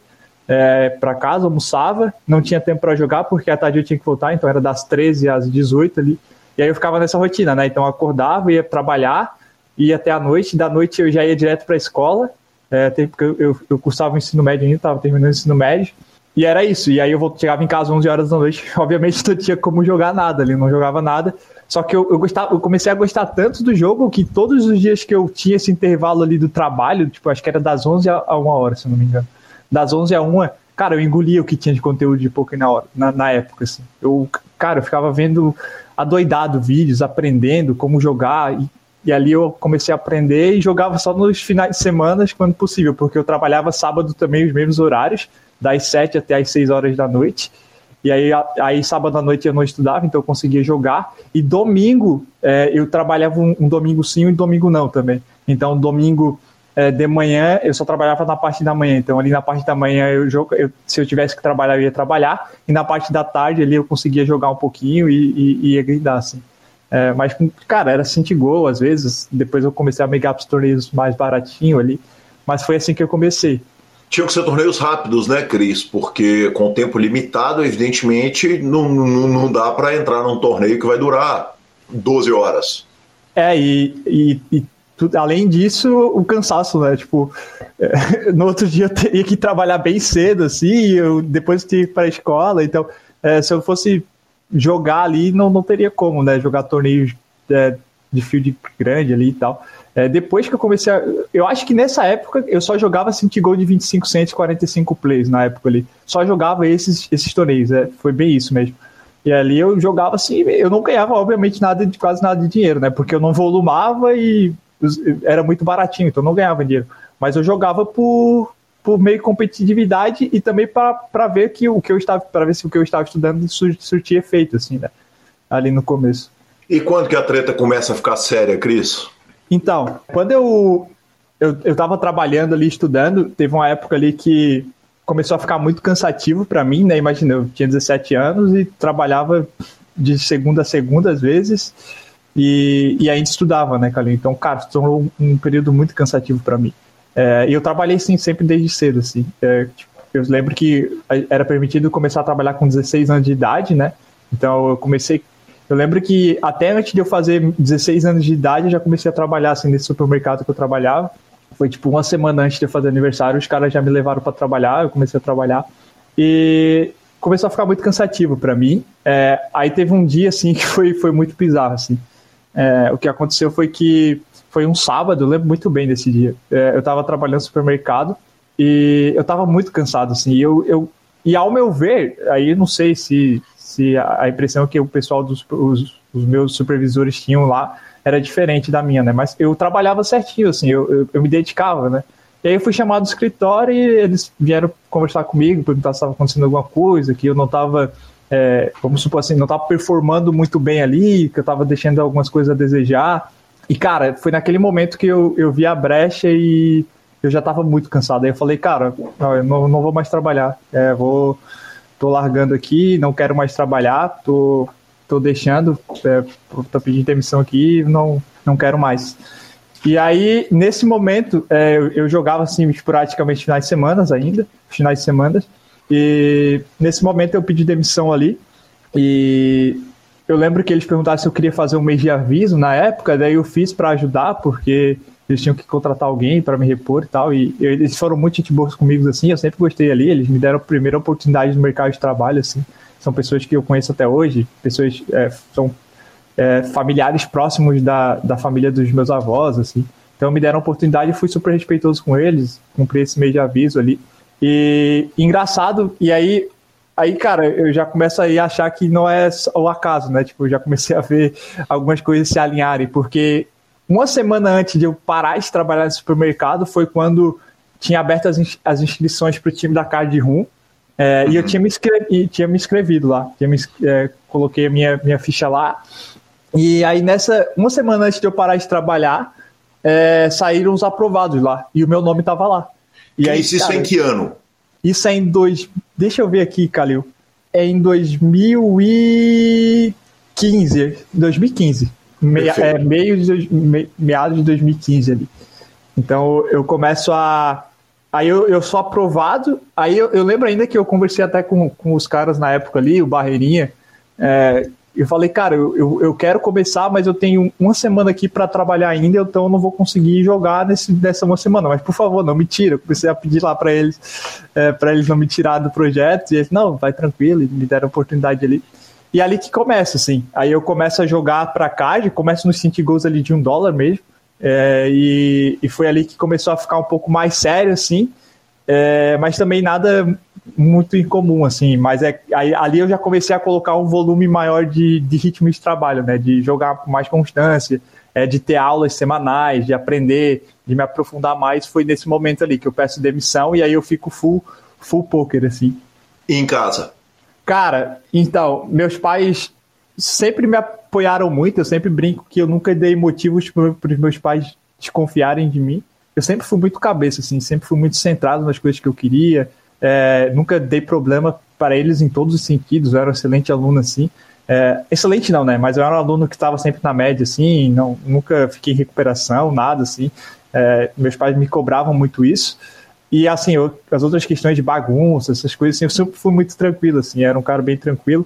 é, para casa, almoçava, não tinha tempo para jogar porque à tarde eu tinha que voltar, então era das 13 às 18 ali. E aí eu ficava nessa rotina, né? Então eu acordava, ia trabalhar, ia até a noite, da noite eu já ia direto para a escola, é, porque eu, eu cursava o ensino médio ainda, estava terminando o ensino médio, e era isso. E aí eu chegava em casa 11 horas da noite, obviamente não tinha como jogar nada ali, não jogava nada. Só que eu, eu, gostava, eu comecei a gostar tanto do jogo que todos os dias que eu tinha esse intervalo ali do trabalho, tipo, acho que era das 11 a 1 hora, se não me engano. Das 11 a 1, cara, eu engolia o que tinha de conteúdo de Pokémon na, hora, na, na época, assim. Eu, cara, eu ficava vendo adoidado vídeos, aprendendo como jogar, e, e ali eu comecei a aprender e jogava só nos finais de semana, quando possível, porque eu trabalhava sábado também os mesmos horários, das 7 até as 6 horas da noite. E aí, aí sábado à noite eu não estudava, então eu conseguia jogar. E domingo, é, eu trabalhava um, um, domingo sim e um domingo não também. Então, domingo é, de manhã, eu só trabalhava na parte da manhã. Então, ali na parte da manhã, eu, eu, se eu tivesse que trabalhar, eu ia trabalhar. E na parte da tarde, ali eu conseguia jogar um pouquinho e, e, e ia grindar, assim. É, mas, cara, era Cinti Gol às vezes. Depois eu comecei a migrar para os torneios mais baratinho ali. Mas foi assim que eu comecei.
Tinham que ser torneios rápidos, né, Cris? Porque com tempo limitado, evidentemente, não, não, não dá para entrar num torneio que vai durar 12 horas.
É, e, e, e além disso, o cansaço, né? Tipo, é, no outro dia eu teria que trabalhar bem cedo, assim, eu depois tinha que ir para a escola. Então, é, se eu fosse jogar ali, não, não teria como, né? Jogar torneios é, de field grande ali e tal. É, depois que eu comecei a. Eu acho que nessa época eu só jogava Cinti Gol de 25 centos 45 plays na época ali. Só jogava esses, esses torneios, é, foi bem isso mesmo. E ali eu jogava assim, eu não ganhava, obviamente, nada de quase nada de dinheiro, né? Porque eu não volumava e era muito baratinho, então eu não ganhava dinheiro. Mas eu jogava por, por meio competitividade e também para ver que o que eu estava para ver se o que eu estava estudando surtia efeito, assim, né? Ali no começo.
E quando que a treta começa a ficar séria, Cris?
Então, quando eu, eu, eu tava trabalhando ali, estudando, teve uma época ali que começou a ficar muito cansativo para mim, né? Imagina, eu tinha 17 anos e trabalhava de segunda a segunda às vezes e, e ainda estudava, né, Calil? Então, cara, tornou um, um período muito cansativo para mim. É, e eu trabalhei, sim, sempre desde cedo, assim. É, tipo, eu lembro que era permitido começar a trabalhar com 16 anos de idade, né? Então, eu comecei eu lembro que até antes de eu fazer 16 anos de idade, eu já comecei a trabalhar assim nesse supermercado que eu trabalhava. Foi tipo uma semana antes de eu fazer aniversário, os caras já me levaram para trabalhar, eu comecei a trabalhar. E começou a ficar muito cansativo para mim. É, aí teve um dia assim que foi, foi muito bizarro assim. É, o que aconteceu foi que foi um sábado, eu lembro muito bem desse dia. É, eu estava trabalhando no supermercado e eu estava muito cansado assim. E eu, eu e ao meu ver, aí eu não sei se se a, impressão que o pessoal dos os, os meus supervisores tinham lá era diferente da minha, né? Mas eu trabalhava certinho, assim, eu, eu, eu me dedicava, né? E aí eu fui chamado do escritório e eles vieram conversar comigo, perguntar se estava acontecendo alguma coisa, que eu não estava, é, vamos supor assim, não estava performando muito bem ali, que eu estava deixando algumas coisas a desejar. E, cara, foi naquele momento que eu, eu vi a brecha e eu já estava muito cansado. Aí eu falei, cara, não, eu não, vou mais trabalhar, é, vou tô largando aqui, não quero mais trabalhar, tô, tô deixando, é, tô pedindo demissão aqui, não, não quero mais. E aí, nesse momento, é, eu, eu, jogava assim, praticamente finais de semana ainda, finais de semana, e nesse momento eu pedi demissão ali, e eu lembro que eles perguntaram se eu queria fazer um mês de aviso na época, daí eu fiz para ajudar, porque eles tinham que contratar alguém para me repor e tal. E eles foram muito gente boas comigo, assim. Eu sempre gostei ali. Eles me deram a primeira oportunidade no mercado de trabalho, assim. São pessoas que eu conheço até hoje, pessoas é, são é, familiares próximos da, da família dos meus avós, assim. Então me deram a oportunidade e fui super respeitoso com eles, cumpri esse meio de aviso ali. E engraçado, e aí, aí, cara, eu já começo a achar que não é o acaso, né? Tipo, eu já comecei a ver algumas coisas se alinharem, porque uma semana antes de eu parar de trabalhar no supermercado foi quando tinha aberto as, as inscrições para o time da Card Room. É, uhum. E eu tinha me, tinha me inscrevido lá. Tinha me, é, coloquei a minha, minha ficha lá. E aí, nessa, uma semana antes de eu parar de trabalhar, é, saíram os aprovados lá. E o meu nome estava lá.
E aí, isso, cara, é em que ano?
Isso é em dois. Deixa eu ver aqui, Calil. É em 2015. 2015 meia, é, meio de, me, meados de 2015 ali. Então eu começo a. Aí eu, eu sou aprovado. Aí eu, eu lembro ainda que eu conversei até com, com os caras na época ali, o Barreirinha. É, eu falei, cara, eu, eu, eu quero começar, mas eu tenho uma semana aqui para trabalhar ainda, então eu não vou conseguir jogar nesse, nessa uma semana. Mas por favor, não me tira. Eu comecei a pedir lá para eles, é, para eles não me tirar do projeto. E eles, não, vai tranquilo, me deram a oportunidade ali. E é ali que começa, assim. Aí eu começo a jogar para card, começo nos 5 gols ali de um dólar mesmo. É, e, e foi ali que começou a ficar um pouco mais sério, assim. É, mas também nada muito incomum, assim. Mas é, aí, ali eu já comecei a colocar um volume maior de, de ritmo de trabalho, né? De jogar com mais constância, é, de ter aulas semanais, de aprender, de me aprofundar mais. Foi nesse momento ali que eu peço demissão e aí eu fico full, full poker, assim.
E em casa?
Cara, então, meus pais sempre me apoiaram muito. Eu sempre brinco que eu nunca dei motivos para os meus pais desconfiarem de mim. Eu sempre fui muito cabeça, assim, sempre fui muito centrado nas coisas que eu queria. É, nunca dei problema para eles em todos os sentidos. Eu era um excelente aluno, assim. É, excelente não, né? Mas eu era um aluno que estava sempre na média, assim. Não, nunca fiquei em recuperação, nada, assim. É, meus pais me cobravam muito isso. E assim, eu, as outras questões de bagunça, essas coisas, assim, eu sempre fui muito tranquilo, assim, era um cara bem tranquilo.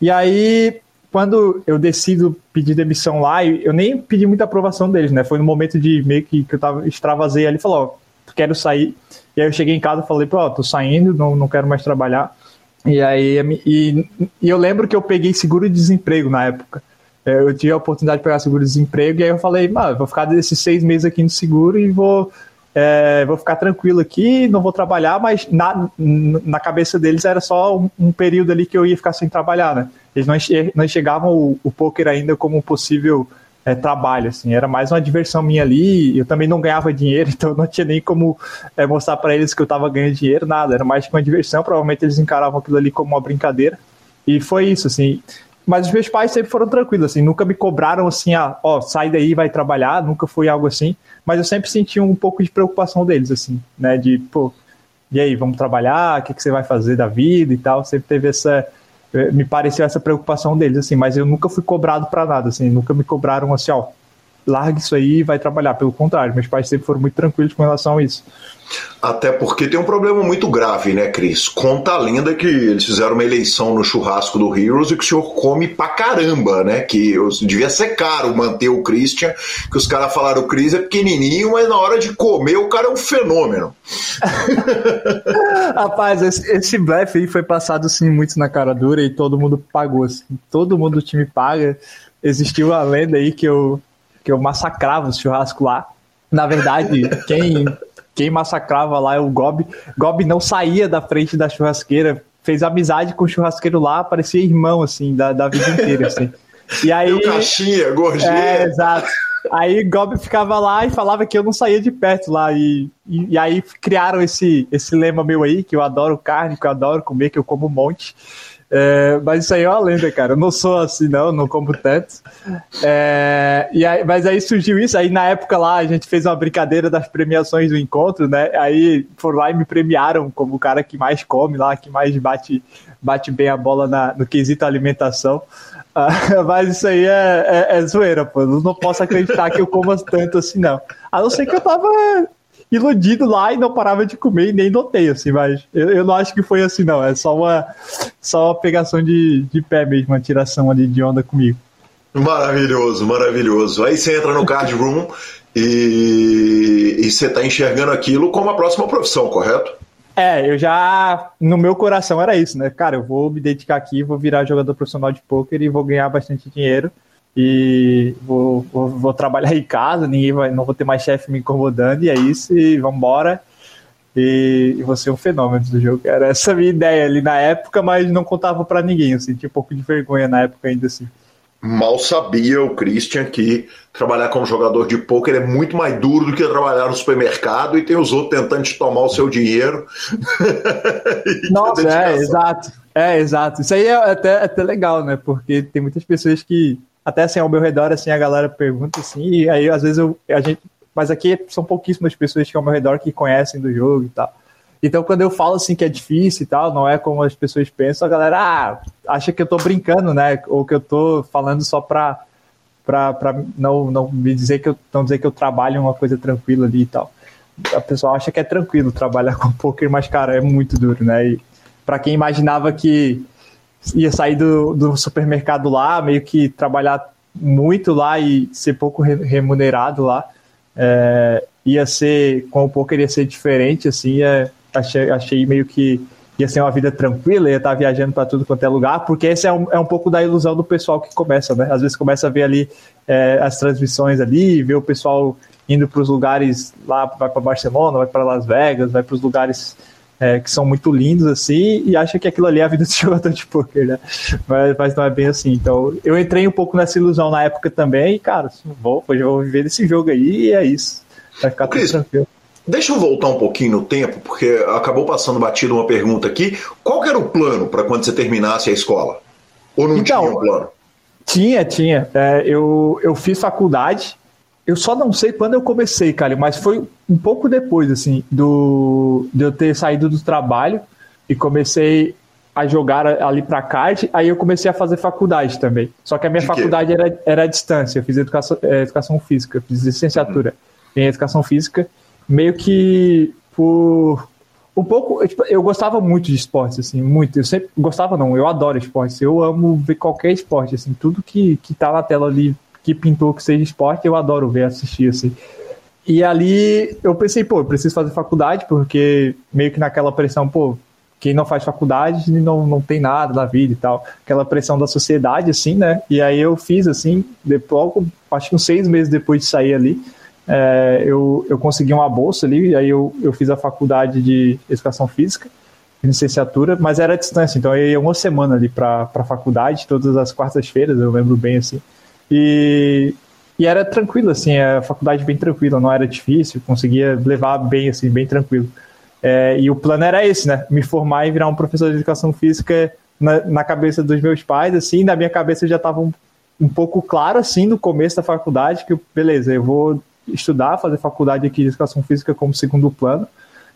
E aí, quando eu decido pedir demissão lá, eu nem pedi muita aprovação deles, né? Foi no momento de meio que, que eu tava, extravasei ali, falou, ó, quero sair. E aí eu cheguei em casa e falei, pô, tô saindo, não, não quero mais trabalhar. E aí, e, e eu lembro que eu peguei seguro de desemprego na época. É, eu tive a oportunidade de pegar seguro de desemprego, e aí eu falei, mano, vou ficar desses seis meses aqui no seguro e vou é, vou ficar tranquilo aqui, não vou trabalhar, mas na, na cabeça deles era só um, um, período ali que eu ia ficar sem trabalhar, né? Eles não, não enxergavam o, o poker ainda como um possível é, trabalho, assim, era mais uma diversão minha ali, eu também não ganhava dinheiro, então não tinha nem como é, mostrar para eles que eu estava ganhando dinheiro, nada, era mais uma diversão, provavelmente eles encaravam aquilo ali como uma brincadeira, e foi isso, assim, mas os meus pais sempre foram tranquilos, assim, nunca me cobraram assim, ah, ó, sai daí, vai trabalhar, nunca foi algo assim, mas eu sempre senti um pouco de preocupação deles, assim, né, de, pô, e aí, vamos trabalhar, o que, que você vai fazer da vida e tal, sempre teve essa, eh, me pareceu essa preocupação deles, assim, mas eu nunca fui cobrado para nada, assim, nunca me cobraram assim, ó, larga isso aí e vai trabalhar. Pelo contrário, meus pais sempre foram muito tranquilos com relação a isso.
Até porque tem um problema muito grave, né, Cris? Conta a lenda que eles fizeram uma eleição no churrasco do Heroes e que o senhor come pra caramba, né? Que devia ser caro manter o Christian, que os caras falaram o Chris é pequenininho, mas na hora de comer o cara é um fenômeno.
Rapaz, esse, esse blefe aí foi passado assim muito na cara dura e todo mundo pagou. Assim. Todo mundo do time paga. Existiu a lenda aí que eu que eu massacrava o churrasco lá. Na verdade, quem, quem massacrava lá é o Gob. Gob não saía da frente da churrasqueira, fez amizade com o churrasqueiro lá, parecia irmão, assim, da, da vida inteira, assim.
E aí. o caixinha, gorjeta.
É, exato. Aí Gob ficava lá e falava que eu não saía de perto lá. E, e, e, aí criaram esse, esse lema meu aí, que eu adoro carne, que eu adoro comer, que eu como um monte. É, mas isso aí é uma lenda, cara. Eu não sou assim, não, não como tanto. É, e aí, mas aí surgiu isso. Aí na época lá a gente fez uma brincadeira das premiações do encontro, né? Aí foram lá e me premiaram como o cara que mais come lá, que mais bate, bate bem a bola na, no quesito alimentação. Uh, mas isso aí é, é, é zoeira, pô. Eu não posso acreditar que eu como tanto assim, não. A não ser que eu tava iludido lá e não parava de comer e nem notei, assim, mas eu, eu não acho que foi assim, não. É só uma, só uma pegação de, de pé mesmo, uma tiração ali de onda comigo.
Maravilhoso, maravilhoso. Aí você entra no card room e, e você está enxergando aquilo como a próxima profissão, correto?
É, eu já. No meu coração era isso, né? Cara, eu vou me dedicar aqui, vou virar jogador profissional de pôquer e vou ganhar bastante dinheiro e vou, vou, vou, trabalhar em casa, ninguém vai, não vou ter mais chefe me incomodando, e é isso, e vambora. E, e vou ser um fenômeno do jogo. Era essa a minha ideia ali na época, mas não contava para ninguém, eu senti um pouco de vergonha na época ainda assim.
Mal sabia o Christian que trabalhar como jogador de pôquer é muito mais duro do que trabalhar no supermercado e tem os outros tentando te tomar o seu dinheiro.
Nossa, é, exato. É, exato. Isso aí é até, até legal, né? Porque tem muitas pessoas que até assim ao meu redor assim a galera pergunta assim e aí às vezes eu a gente mas aqui são pouquíssimas pessoas que ao meu redor que conhecem do jogo e tal. Então quando eu falo assim que é difícil e tal não é como as pessoas pensam a galera ah, acha que eu tô brincando né? Ou que eu tô falando só para para não não me dizer que eu não dizer que eu trabalho uma coisa tranquila ali e tal. A pessoa acha que é tranquilo trabalhar com poker mas cara é muito duro né? E para quem imaginava que ia sair do, do supermercado lá, meio que trabalhar muito lá e ser pouco remunerado lá. É, ia ser, com o poker ia ser diferente, assim, ia, achei, achei meio que ia ser uma vida tranquila, ia estar viajando para tudo quanto é lugar, porque esse é um, é um pouco da ilusão do pessoal que começa, né? Às vezes começa a ver ali é, as transmissões ali, ver o pessoal indo para os lugares lá, vai para Barcelona, vai para Las Vegas, vai para os lugares é, que são muito lindos assim, e acha que aquilo ali é a vida do jogador de poker, né? Mas, mas, não é bem assim. Então, eu entrei um pouco nessa ilusão na época também, e, cara, vou, vou viver desse jogo aí, e é isso. Vai ficar tudo tranquilo.
Deixa eu voltar um pouquinho no tempo, porque acabou passando batido uma pergunta aqui. Qual era o plano para quando você terminasse a escola? Ou não então, tinha um plano?
Tinha, tinha. É, eu, eu fiz faculdade. Eu só não sei quando eu comecei, cara, mas foi um pouco depois, assim, do, de eu ter saído do trabalho e comecei a jogar ali para kart, aí eu comecei a fazer faculdade também. Só que a minha faculdade era, era à distância, eu fiz educação, é, educação física, fiz licenciatura uhum. em educação física meio que por um pouco, tipo, eu gostava muito de esportes, assim, muito. Eu sempre gostava, não, eu adoro esportes. Eu amo ver qualquer esporte, assim, tudo que, que tá na tela ali, que pintou que seja esporte, eu adoro ver, assistir, assim. E ali eu pensei, pô, eu preciso fazer faculdade, porque meio que naquela pressão, pô, quem não faz faculdade não, não tem nada na vida e tal. Aquela pressão da sociedade, assim, né? E aí eu fiz, assim, depois, acho que uns seis meses depois de sair ali, é, eu, eu consegui uma bolsa ali, aí eu, eu fiz a faculdade de educação física, licenciatura, mas era à distância, então eu ia uma semana ali para a faculdade, todas as quartas-feiras, eu lembro bem assim. E, e era tranquilo, assim, a faculdade bem tranquila, não era difícil, conseguia levar bem, assim, bem tranquilo. É, e o plano era esse, né? Me formar e virar um professor de educação física na, na cabeça dos meus pais, assim, na minha cabeça já estava um, um pouco claro, assim, no começo da faculdade, que beleza, eu vou estudar, fazer faculdade aqui de educação física como segundo plano,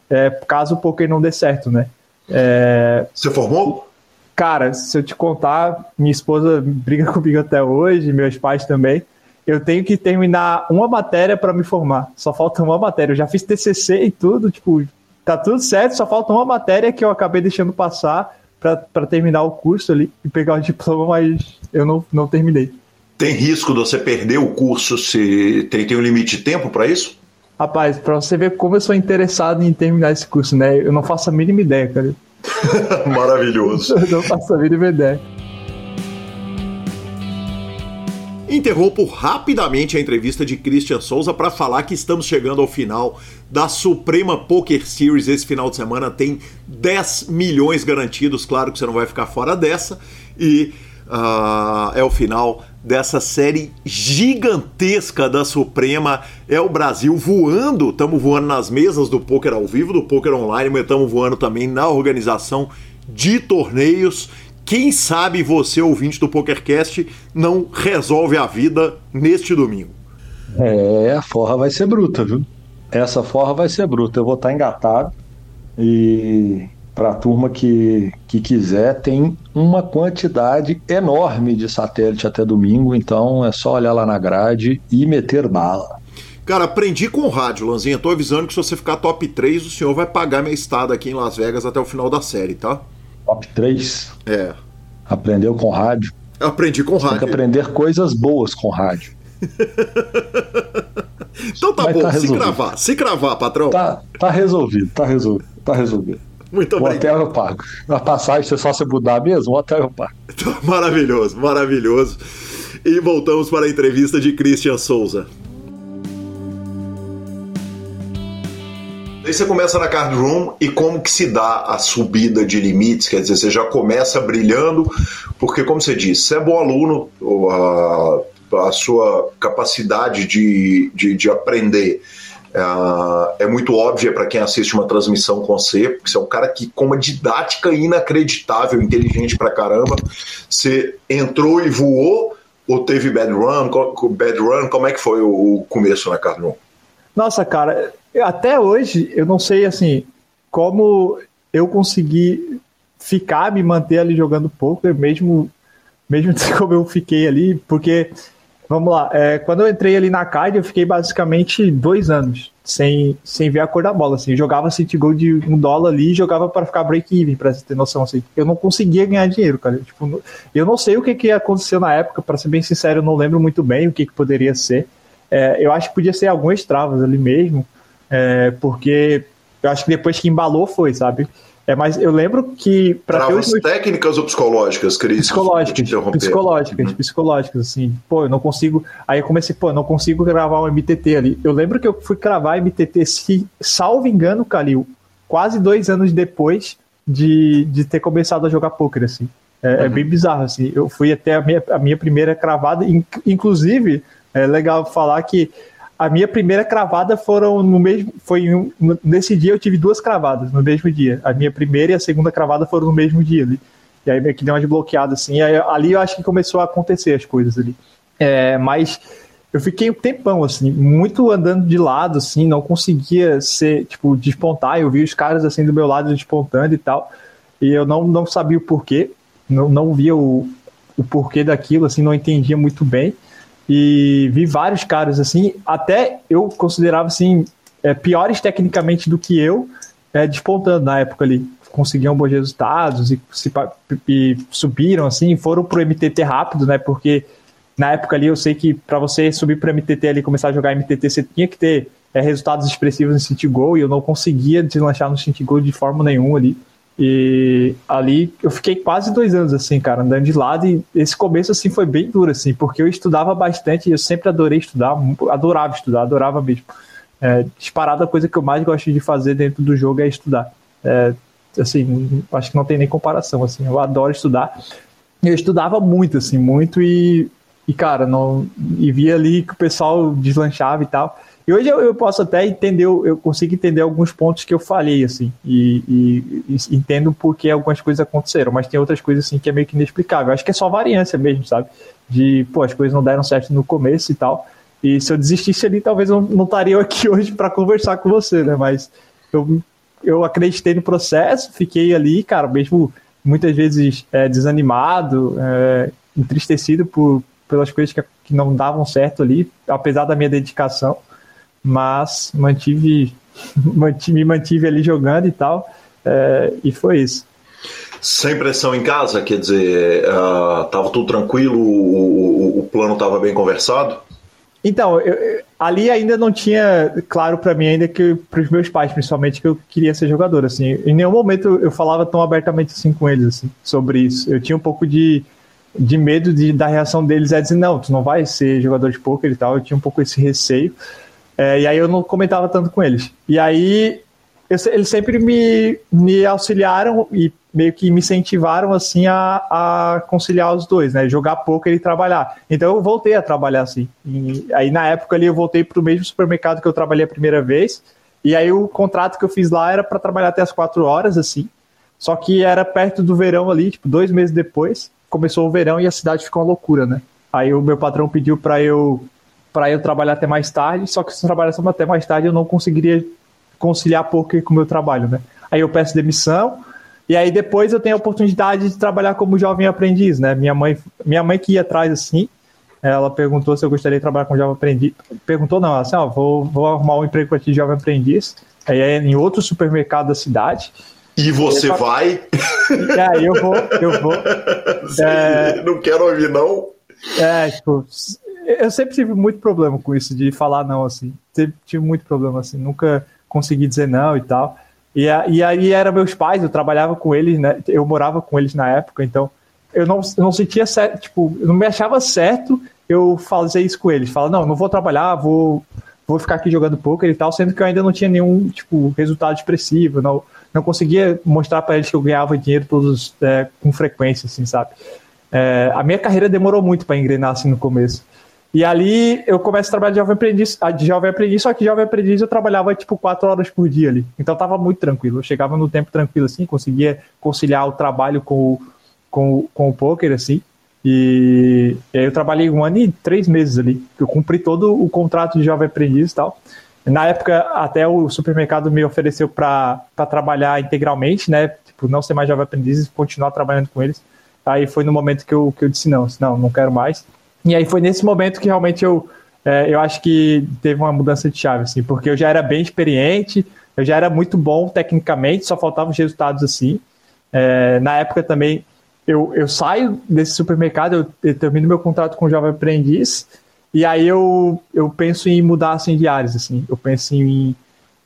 é, caso o poker não dê certo, né?
É... Você formou?
Cara, se eu te contar, minha esposa briga comigo até hoje, meus pais também. Eu tenho que terminar uma matéria para me formar. Só falta uma matéria. Eu já fiz TCC e tudo, tipo, tá tudo certo, só falta uma matéria que eu acabei deixando passar para terminar o curso ali e pegar o diploma, mas eu não, não terminei.
Tem risco de você perder o curso se tem, tem um limite de tempo para isso?
Rapaz, para você ver como eu sou interessado em terminar esse curso, né? Eu não faço a mínima ideia, cara.
Maravilhoso.
não faço a mínima ideia.
Interrompo rapidamente a entrevista de Christian Souza para falar que estamos chegando ao final da Suprema Poker Series. Esse final de semana tem 10 milhões garantidos. Claro que você não vai ficar fora dessa. E uh, é o final dessa série gigantesca da Suprema. É o Brasil voando, estamos voando nas mesas do poker ao vivo, do poker online, mas estamos voando também na organização de torneios. Quem sabe você, ouvinte do PokerCast, não resolve a vida neste domingo.
É, a forra vai ser bruta, viu? Essa forra vai ser bruta. Eu vou estar engatado e para a turma que, que quiser, tem uma quantidade enorme de satélite até domingo, então é só olhar lá na grade e meter bala.
Cara, aprendi com o rádio, Lanzinha. Tô avisando que se você ficar top 3, o senhor vai pagar minha estada aqui em Las Vegas até o final da série, tá?
Top 3?
É.
Aprendeu com rádio?
Aprendi com rádio.
Tem que aprender coisas boas com rádio.
então tá Mas bom, tá se cravar, se cravar, patrão.
Tá, tá resolvido, tá resolvido, tá resolvido.
Muito obrigado.
O hotel eu pago. A passagem, você só se mudar mesmo, o hotel eu pago.
Maravilhoso, maravilhoso. E voltamos para a entrevista de Christian Souza. Aí você começa na card room e como que se dá a subida de limites? Quer dizer, você já começa brilhando, porque como você disse, você é bom aluno, a, a sua capacidade de, de, de aprender é, é muito óbvia para quem assiste uma transmissão com você, porque você é um cara que, com uma didática inacreditável, inteligente pra caramba, você entrou e voou ou teve bad run? Bad run, como é que foi o começo na Cardinal?
Nossa, cara, até hoje eu não sei assim como eu consegui ficar, me manter ali jogando poker, mesmo, mesmo como eu fiquei ali, porque Vamos lá. É, quando eu entrei ali na CAD, eu fiquei basicamente dois anos. sem, sem ver a cor da bola, assim. Eu jogava City Goal de um dólar ali e jogava para ficar break-even, pra você ter noção, assim. Eu não conseguia ganhar dinheiro, cara. Tipo, eu não sei o que, que aconteceu na época, para ser bem sincero, eu não lembro muito bem o que, que poderia ser. É, eu acho que podia ser algumas travas ali mesmo, é, porque eu acho que depois que embalou foi, sabe? É, mas eu lembro que.
Travas ter técnicas ou psicológicas, Cris?
Psicológicas. Psicológicas, uhum. psicológicas, assim. Pô, eu não consigo. Aí eu comecei, pô, eu não consigo gravar um MTT ali. Eu lembro que eu fui gravar MTT, se, salvo engano, Calil, quase dois anos depois de, de ter começado a jogar poker, assim. É, é uhum. é, bem bizarro, assim. Eu fui até a minha, a minha primeira cravada, inclusive, é legal falar que a minha primeira cravada foram no mesmo. Foi um, nesse dia eu tive duas cravadas no mesmo dia. A minha primeira e a segunda cravada foram no mesmo dia ali. E aí meio que deu uma desbloqueada assim. Aí, ali eu acho que começou a acontecer as coisas ali. É, mas eu fiquei um tempão, assim, muito andando de lado, assim, não conseguia ser, tipo, despontar. Eu vi os caras assim do meu lado despontando e tal. E eu não, não sabia o porquê. Não, não via o, o porquê daquilo, assim, não entendia muito bem e vi vários caras assim, até eu considerava assim, é, piores tecnicamente do que eu, é, despontando na época ali. Conseguiam bons resultados e, se, e subiram assim, foram pro MTT rápido, né? Porque na época ali eu sei que para você subir pro MTT ali começar a jogar MTT, você tinha que ter é, resultados expressivos no City Goal e eu não conseguia deslanchar no City Goal de forma nenhuma ali. E ali eu fiquei quase dois anos, assim, cara, andando de lado. E esse começo, assim, foi bem duro, assim, porque eu estudava bastante eu sempre adorei estudar, adorava estudar, adorava mesmo. É, disparada a coisa que eu mais gosto de fazer dentro do jogo é estudar. É, assim, acho que não tem nem comparação, assim, eu adoro estudar. Eu estudava muito, assim, muito e, e cara, não, e via ali que o pessoal deslanchava e tal. E hoje eu, eu, posso até entender, eu consigo entender alguns pontos que eu falei, assim, e, e, e, entendo por que algumas coisas aconteceram, mas tem outras coisas, assim, que é meio que inexplicável. Acho que é só variância mesmo, sabe? De, pô, as coisas não deram certo no começo e tal. E se eu desistisse ali, talvez eu não estaria aqui hoje para conversar com você, né? Mas eu, eu acreditei no processo, fiquei ali, cara, mesmo muitas vezes é, desanimado, é, entristecido por, pelas coisas que, que não davam certo ali, apesar da minha dedicação mas mantive, mantive, me mantive ali jogando e tal, é, e foi isso.
Sem pressão em casa, quer dizer, uh, tava tudo tranquilo, o, o, o plano estava bem conversado?
Então, eu, ali ainda não tinha claro para mim ainda que para os meus pais, principalmente, que eu queria ser jogador. Assim, em nenhum momento eu falava tão abertamente assim com eles assim, sobre isso. Eu tinha um pouco de, de medo de, da reação deles é dizer não, tu não vai ser jogador de poker e tal. Eu tinha um pouco esse receio. É, e aí eu não comentava tanto com eles. E aí eu, eles sempre me, me auxiliaram e meio que me incentivaram assim a, a conciliar os dois, né? Jogar poker e trabalhar. Então eu voltei a trabalhar assim. E aí na época ali eu voltei para o mesmo supermercado que eu trabalhei a primeira vez. E aí o contrato que eu fiz lá era para trabalhar até as quatro horas assim. Só que era perto do verão ali, tipo dois meses depois começou o verão e a cidade ficou uma loucura, né? Aí o meu patrão pediu para eu para eu trabalhar até mais tarde, só que se eu trabalhasse até mais tarde eu não conseguiria conciliar poker com o meu trabalho, né? Aí eu peço demissão, e aí depois eu tenho a oportunidade de trabalhar como jovem aprendiz, né? Minha mãe, minha mãe que ia atrás assim, ela perguntou se eu gostaria de trabalhar como jovem aprendiz. Perguntou não, assim, ó, vou, vou arrumar um emprego para ti de jovem aprendiz. Aí é em outro supermercado da cidade.
E você vai?
E aí eu vou, eu vou.
é, não quero ouvir, não.
É, tipo, eu sempre tive muito problema com isso de falar não, assim. Sempre tive muito problema, assim. Nunca consegui dizer não e tal. E, e aí eram meus pais, eu trabalhava com eles, né? Eu morava com eles na época, então eu não, não sentia certo, tipo, não me achava certo eu fazer isso com eles. Fala, não, não vou trabalhar, vou, vou ficar aqui jogando poker e tal, sendo que eu ainda não tinha nenhum, tipo, resultado expressivo, não, não conseguia mostrar para eles que eu ganhava dinheiro todos é, com frequência, assim, sabe? É, a minha carreira demorou muito para engrenar assim no começo. E ali eu começo a trabalhar de jovem aprendiz, ah, de jovem aprendiz, só que jovem aprendiz eu trabalhava tipo quatro horas por dia ali. Então tava muito tranquilo. Eu chegava no tempo tranquilo assim, conseguia conciliar o trabalho com o, com, com o poker assim. E, e aí eu trabalhei um ano e três meses ali. Eu cumpri todo o contrato de jovem aprendiz e tal. Na época, até o supermercado me ofereceu para trabalhar integralmente, né? Tipo, não ser mais jovem aprendiz e continuar trabalhando com eles. Aí foi no momento que eu, que eu disse não, não, não quero mais. E aí foi nesse momento que realmente eu é, eu acho que teve uma mudança de chave, assim, porque eu já era bem experiente, eu já era muito bom tecnicamente, só faltavam os resultados assim. É, na época também, eu, eu saio desse supermercado, eu, eu termino meu contrato com o Jovem Aprendiz, e aí eu, eu penso em mudar assim, de áreas, assim. Eu penso em,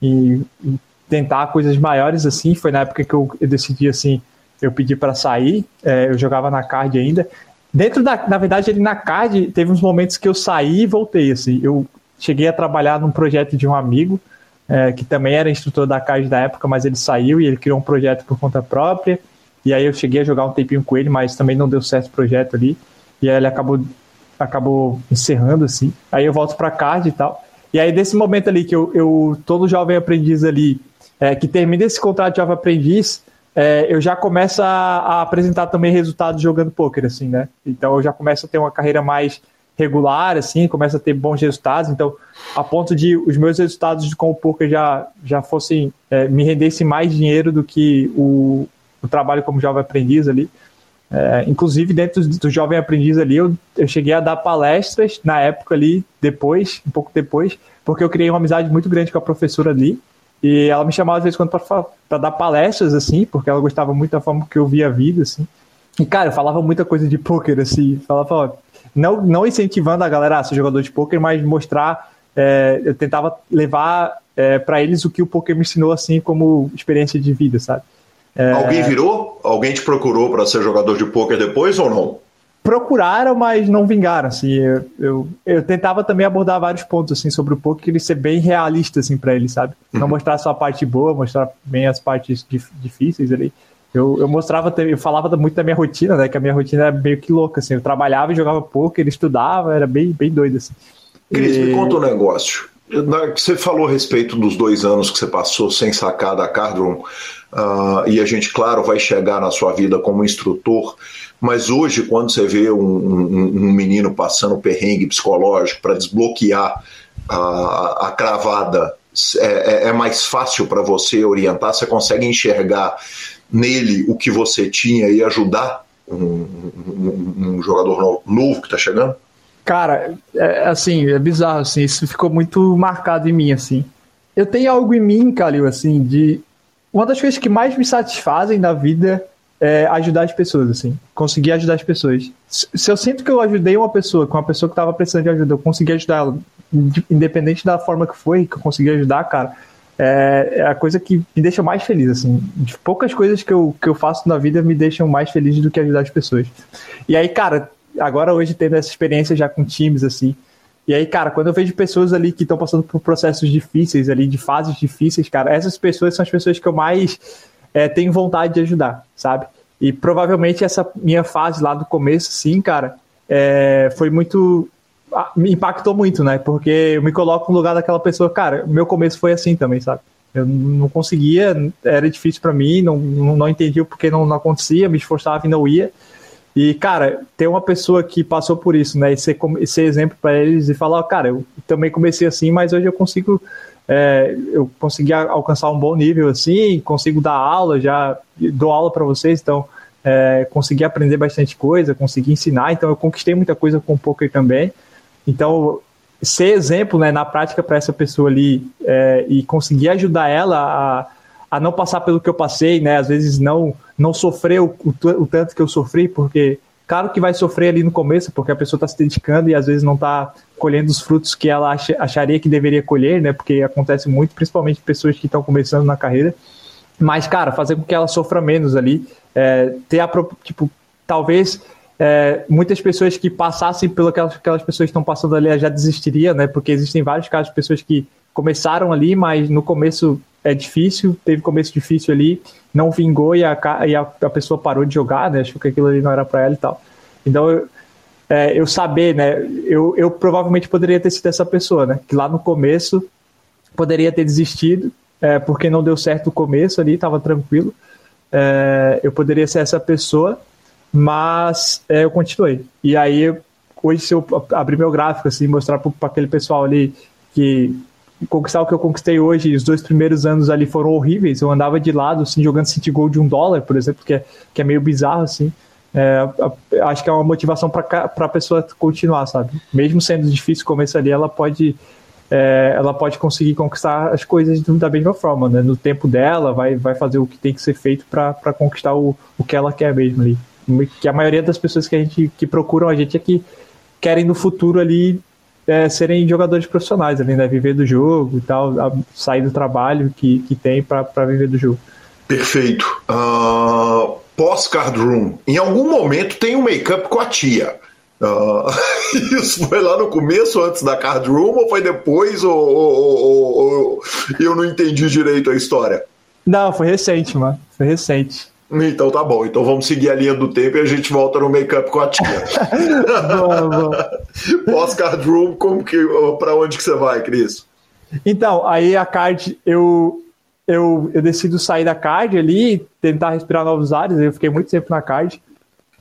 em, em tentar coisas maiores, assim. Foi na época que eu, eu decidi, assim, eu pedi para sair, é, eu jogava na card ainda. Dentro da, na verdade, ali na card, teve uns momentos que eu saí e voltei, assim. Eu cheguei a trabalhar num projeto de um amigo, é, que também era instrutor da CAD da época, mas ele saiu e ele criou um projeto por conta própria. E aí eu cheguei a jogar um tempinho com ele, mas também não deu certo o projeto ali. E aí ele acabou, acabou encerrando, assim. Aí eu volto para CAD e tal. E aí, desse momento ali que eu, eu todo jovem aprendiz ali, é, que termina esse contrato de jovem aprendiz, é, eu já começo a, a, apresentar também resultados jogando poker, assim, né? Então eu já começo a ter uma carreira mais regular, assim, começa a ter bons resultados. Então, a ponto de os meus resultados com o poker já, já fossem, é, me rendessem mais dinheiro do que o, o trabalho como jovem aprendiz ali. É, inclusive, dentro do, do jovem aprendiz ali, eu, eu cheguei a dar palestras na época ali, depois, um pouco depois, porque eu criei uma amizade muito grande com a professora ali. E ela me chamava às vezes quando para dar palestras, assim, porque ela gostava muito da forma que eu via a vida, assim. E, cara, eu falava muita coisa de poker, assim. Falava, ó, não, não incentivando a galera a ser jogador de poker, mas mostrar. É, eu tentava levar é, para eles o que o poker me ensinou, assim, como experiência de vida, sabe?
É... Alguém virou? Alguém te procurou para ser jogador de poker depois ou não?
Procuraram, mas não vingaram, assim. Eu, eu, eu, tentava também abordar vários pontos, assim, sobre o poker, ele ser bem realista, assim, para ele, sabe? Não uhum. mostrar só a parte boa, mostrar bem as partes difíceis ali. Eu, eu mostrava, eu falava muito da minha rotina, né? Que a minha rotina era meio que louca, assim. Eu trabalhava e jogava poker, estudava, era bem, bem doido, assim.
Cris, e... me conta um negócio. Você falou a respeito dos dois anos que você passou sem sacar da Cardron, uh, e a gente, claro, vai chegar na sua vida como instrutor, mas hoje, quando você vê um, um, um menino passando perrengue psicológico para desbloquear a, a cravada, é, é, é mais fácil para você orientar? Você consegue enxergar nele o que você tinha e ajudar um, um, jogador novo que está chegando?
Cara, é, assim, é bizarro, assim, isso ficou muito marcado em mim, assim. Eu tenho algo em mim, Calil, assim, de... Uma das coisas que mais me satisfazem na vida é ajudar as pessoas, assim. Conseguir ajudar as pessoas. Se eu sinto que eu ajudei uma pessoa, com uma pessoa que estava precisando de ajuda, eu consegui ajudar ela, independente da forma que foi, que eu consegui ajudar, cara, é, é, a coisa que me deixa mais feliz, assim. De poucas coisas que eu, que eu faço na vida me deixam mais feliz do que ajudar as pessoas. E aí, cara, agora hoje tendo essa experiência já com times, assim. E aí, cara, quando eu vejo pessoas ali que estão passando por processos difíceis ali, de fases difíceis, cara, essas pessoas são as pessoas que eu mais é, tenho vontade de ajudar, sabe? E provavelmente essa minha fase lá do começo, sim, cara, é, foi muito me impactou muito, né? Porque eu me coloco no lugar daquela pessoa, cara, meu começo foi assim também, sabe? Eu não conseguia, era difícil para mim, não, não, não entendia o porquê não, não acontecia, me esforçava e não ia. E, cara, ter uma pessoa que passou por isso, né? E ser, ser exemplo para eles e falar, cara, eu também comecei assim, mas hoje eu consigo. É, eu consegui alcançar um bom nível assim, consigo dar aula, já dou aula para vocês, então é, consegui aprender bastante coisa, consegui ensinar, então eu conquistei muita coisa com o poker também. Então, ser exemplo né, na prática para essa pessoa ali é, e conseguir ajudar ela a, a não passar pelo que eu passei, né? Às vezes não não sofrer o, o, o tanto que eu sofri, porque claro que vai sofrer ali no começo, porque a pessoa está se dedicando e às vezes não está colhendo os frutos que ela ach, acharia que deveria colher, né? Porque acontece muito, principalmente pessoas que estão começando na carreira. Mas, cara, fazer com que ela sofra menos ali, é, ter a tipo, talvez é, muitas pessoas que passassem pelo que aquelas pessoas estão passando ali já desistiriam, né? Porque existem vários casos de pessoas que começaram ali, mas no começo é difícil, teve começo difícil ali, não vingou e a, e a, a pessoa parou de jogar, né? Achou que aquilo ali não era para ela e tal. Então, eu, é, eu saber, né? Eu, eu provavelmente poderia ter sido essa pessoa, né? Que lá no começo poderia ter desistido, é, porque não deu certo o começo ali, estava tranquilo. É, eu poderia ser essa pessoa mas é, eu continuei. E aí, hoje, se eu abrir meu gráfico, assim, mostrar para aquele pessoal ali que conquistar o que eu conquistei hoje, os dois primeiros anos ali foram horríveis. Eu andava de lado, assim, jogando City Gold de um dólar, por exemplo, que é, que é meio bizarro, assim. é, acho que é uma motivação para a pessoa continuar, sabe? Mesmo sendo difícil o começo ali, ela pode é, ela pode conseguir conquistar as coisas da mesma forma, né? No tempo dela, vai, vai fazer o que tem que ser feito para conquistar o, o que ela quer mesmo ali. Que a maioria das pessoas que a gente que procuram a gente é que querem no futuro ali é, serem jogadores profissionais ali, né? Viver do jogo e tal, a, sair do trabalho que, que tem para viver do jogo.
Perfeito. Uh, Pós-card room. Em algum momento tem um make-up com a tia. Uh, isso foi lá no começo, antes da card room, ou foi depois, ou, ou, ou, ou, eu não entendi direito a história?
Não, foi recente, mano. Foi recente.
Então tá bom, então vamos seguir a linha do tempo e a gente volta no make-up com a tia. Pós-card room, como que, pra onde que você vai, Cris?
Então, aí a card, eu, eu, eu decido sair da card ali, tentar respirar novos ares, eu fiquei muito tempo na card.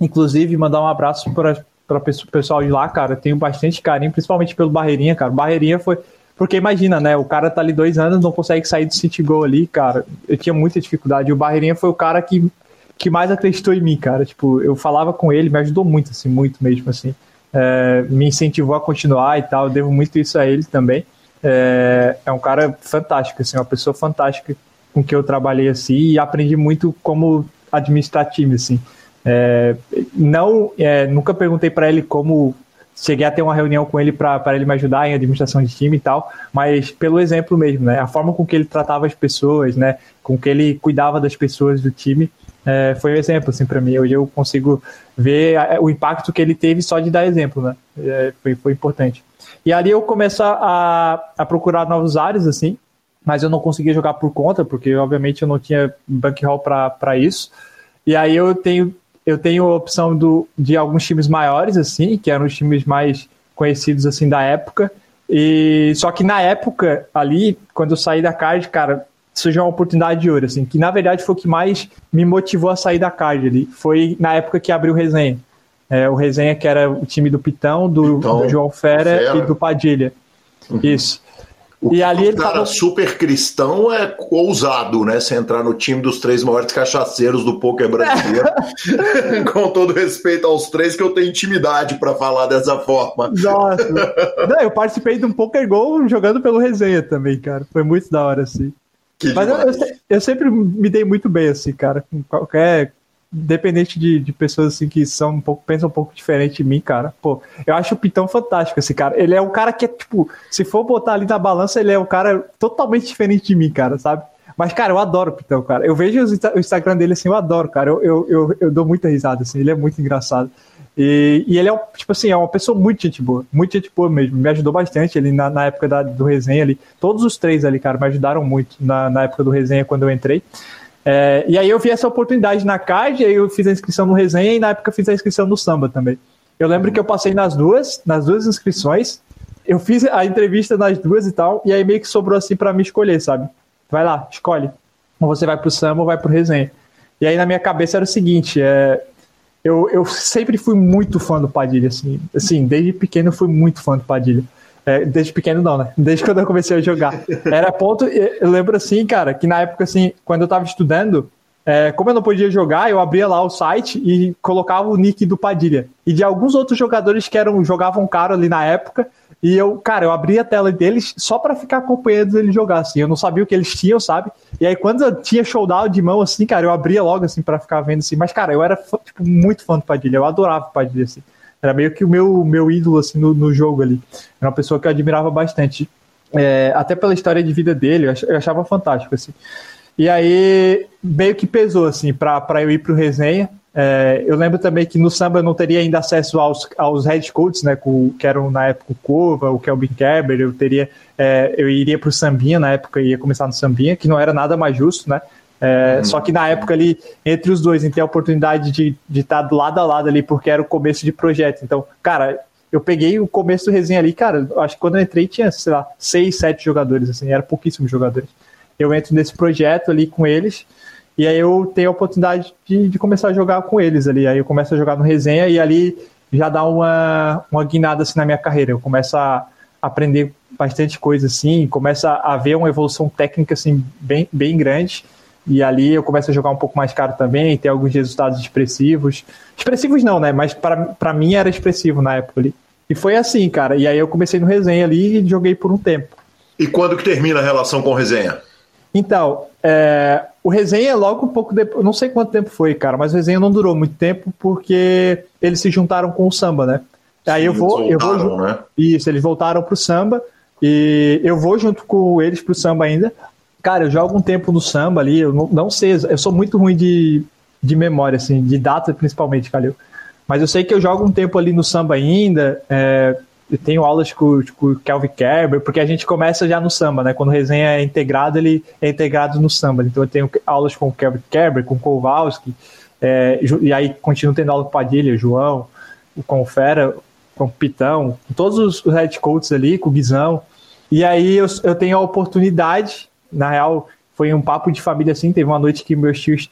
Inclusive, mandar um abraço para o pessoal de lá, cara, tenho bastante carinho, principalmente pelo Barreirinha, cara. Barreirinha foi. Porque imagina, né? O cara tá ali dois anos, não consegue sair do City Goal ali, cara. Eu tinha muita dificuldade. O Barreirinha foi o cara que, que mais acreditou em mim, cara. Tipo, eu falava com ele, me ajudou muito, assim, muito mesmo, assim. É, me incentivou a continuar e tal. Eu devo muito isso a ele também. É, é um cara fantástico, assim, uma pessoa fantástica com que eu trabalhei assim e aprendi muito como administrar time, assim. É, não, é, nunca perguntei para ele como cheguei a ter uma reunião com ele para ele me ajudar em administração de time e tal, mas pelo exemplo mesmo, né? A forma com que ele tratava as pessoas, né? Com que ele cuidava das pessoas do time, é, foi um exemplo assim para mim. Hoje eu consigo ver a, o impacto que ele teve só de dar exemplo, né? É, foi, foi importante. E ali eu começo a, a procurar novos áreas assim, mas eu não conseguia jogar por conta, porque obviamente eu não tinha bankroll para isso. E aí eu tenho eu tenho a opção do, de alguns times maiores, assim, que eram os times mais conhecidos, assim, da época. E só que na época, ali, quando eu saí da card, cara, surgiu uma oportunidade de ouro, assim, que na verdade foi o que mais me motivou a sair da card ali. Foi na época que abriu o resenha. É, o resenha que era o time do Pitão, do, Pitão, do João Fera, Fera, e do Padilha. Uhum. Isso.
O e ali ele cara tava... super cristão é ousado, né? Se entrar no time dos três maiores cachaceiros do poker brasileiro. Com todo respeito aos três, que eu tenho intimidade para falar dessa forma.
Nossa. Não, eu participei de um poker gol jogando pelo resenha também, cara. Foi muito da hora, assim. Que Mas eu, eu, eu, sempre me dei muito bem, assim, cara. Com qualquer independente de, de pessoas assim que são um pouco, pensam um pouco diferente de mim, cara. Pô, eu acho o Pitão fantástico, esse cara. Ele é um cara que é, tipo, se for botar ali na balança, ele é um cara totalmente diferente de mim, cara, sabe? Mas, cara, eu adoro o Pitão, cara. Eu vejo o Instagram dele assim, eu adoro, cara. Eu, eu, eu, eu dou muita risada, assim, ele é muito engraçado. E, e, ele é, tipo assim, é uma pessoa muito gente boa, muito gente boa mesmo. Me ajudou bastante ali na, na época da, do resenha ali. Todos os três ali, cara, me ajudaram muito na, na época do resenha quando eu entrei. É, e aí eu vi essa oportunidade na CAD, aí eu fiz a inscrição no resenha e na época eu fiz a inscrição no samba também. Eu lembro que eu passei nas duas, nas duas inscrições, eu fiz a entrevista nas duas e tal, e aí meio que sobrou assim para me escolher, sabe? Vai lá, escolhe. Ou você vai pro samba ou vai pro resenha. E aí na minha cabeça era o seguinte, é, eu, eu sempre fui muito fã do Padilha, assim, assim, desde pequeno eu fui muito fã do Padilha. É, desde pequeno não, né? Desde quando eu comecei a jogar. Era ponto, eu lembro assim, cara, que na época, assim, quando eu tava estudando, é, como eu não podia jogar, eu abria lá o site e colocava o nick do Padilha. E de alguns outros jogadores que eram jogavam caro ali na época. E eu, cara, eu abria a tela deles só para ficar acompanhando eles jogar, assim. Eu não sabia o que eles tinham, sabe? E aí, quando eu tinha showdown de mão, assim, cara, eu abria logo, assim, para ficar vendo, assim. Mas, cara, eu era, tipo, muito fã do Padilha. Eu adorava o Padilha, assim. Era meio que o meu, meu ídolo assim, no, no jogo ali. Era uma pessoa que eu admirava bastante. É, até pela história de vida dele, eu achava fantástico. Assim. E aí, meio que pesou assim, para eu ir para o resenha. É, eu lembro também que no samba eu não teria ainda acesso aos, aos head coaches, né, com, que eram na época o Cova, o Kelvin Kerber, eu teria, é, eu iria para o sambinha na época, ia começar no sambinha, que não era nada mais justo, né, é, uhum. Só que na época ali, entre os dois, em ter a oportunidade de, de estar do lado a lado ali, porque era o começo de projeto. Então, cara, eu peguei o começo do resenha ali, cara, acho que quando eu entrei tinha, sei lá, seis, sete jogadores, assim, era pouquíssimos jogadores. Eu entro nesse projeto ali com eles, e aí eu tenho a oportunidade de, de começar a jogar com eles ali. Aí eu começo a jogar no resenha e ali já dá uma, uma guinada assim na minha carreira. Eu começo a aprender bastante coisa assim, começa a ver uma evolução técnica assim bem, bem grande e ali eu começo a jogar um pouco mais caro também, ter alguns resultados expressivos. Expressivos não, né? Mas para mim era expressivo na época ali. E foi assim, cara. E aí eu comecei no resenha ali e joguei por um tempo.
E quando que termina a relação com o resenha?
Então, é, o resenha logo um pouco depois, não sei quanto tempo foi, cara, mas o resenha não durou muito tempo porque eles se juntaram com o samba, né? Sim, aí eu vou, eu vou, né? isso, eles voltaram pro samba e eu vou junto com eles pro samba ainda. Cara, eu jogo um tempo no samba ali, eu não, sei, eu sou muito ruim de, de memória, assim, de data principalmente, Calil. Mas eu sei que eu jogo um tempo ali no samba ainda, é, eu tenho aulas com, com o Kelvin Kerber, porque a gente começa já no samba, né? Quando o resenha é integrado, ele é integrado no samba. Então eu tenho aulas com o Kelvin Kerber, com o Kowalski, é, e aí continuo tendo aula com o Padilha, João, com o Fera, com o Pitão, com todos os head coaches ali, com o Guizão. E aí eu, eu tenho a oportunidade na real, foi um papo de família assim. Teve uma noite que meus tios,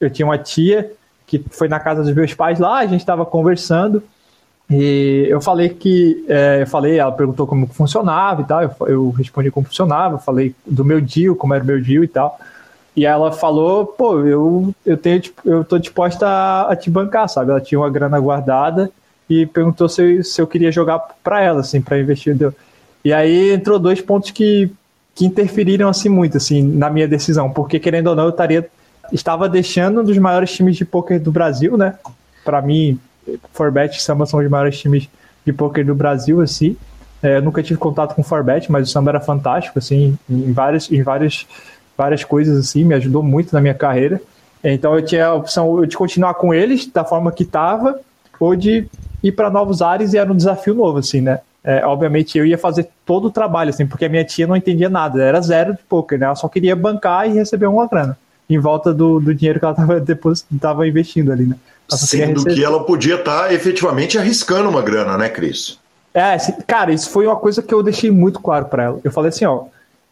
eu tinha uma tia que foi na casa dos meus pais lá, a gente estava conversando. E eu falei que, é, eu falei, ela perguntou como funcionava e tal, eu, eu respondi como funcionava, falei do meu deal, como era o meu deal e tal. E ela falou, pô, eu, eu, tenho, eu tô disposta a, a te bancar, sabe? Ela tinha uma grana guardada e perguntou se se eu queria jogar para ela, assim, para investir. E aí entrou dois pontos que que interferiram assim muito assim na minha decisão, porque querendo ou não eu estaria estava deixando um dos maiores times de poker do Brasil, né? Para mim, Forbet e Samba são os maiores times de poker do Brasil, assim. É, eu nunca tive contato com Forbet, mas o Samba era fantástico, assim, em várias, em várias, várias coisas, assim, me ajudou muito na minha carreira. Então eu tinha a opção de continuar com eles da forma que estava, ou de ir para novos ares e era um desafio novo, assim, né? É, obviamente eu ia fazer todo o trabalho, assim, porque a minha tia não entendia nada, era zero de poker, né? Ela só queria bancar e receber uma grana em volta do, do dinheiro que ela estava depois tava investindo ali, né?
Sendo que ela podia estar tá, efetivamente arriscando uma grana, né, Cris?
É, cara, isso foi uma coisa que eu deixei muito claro para ela. Eu falei assim, ó,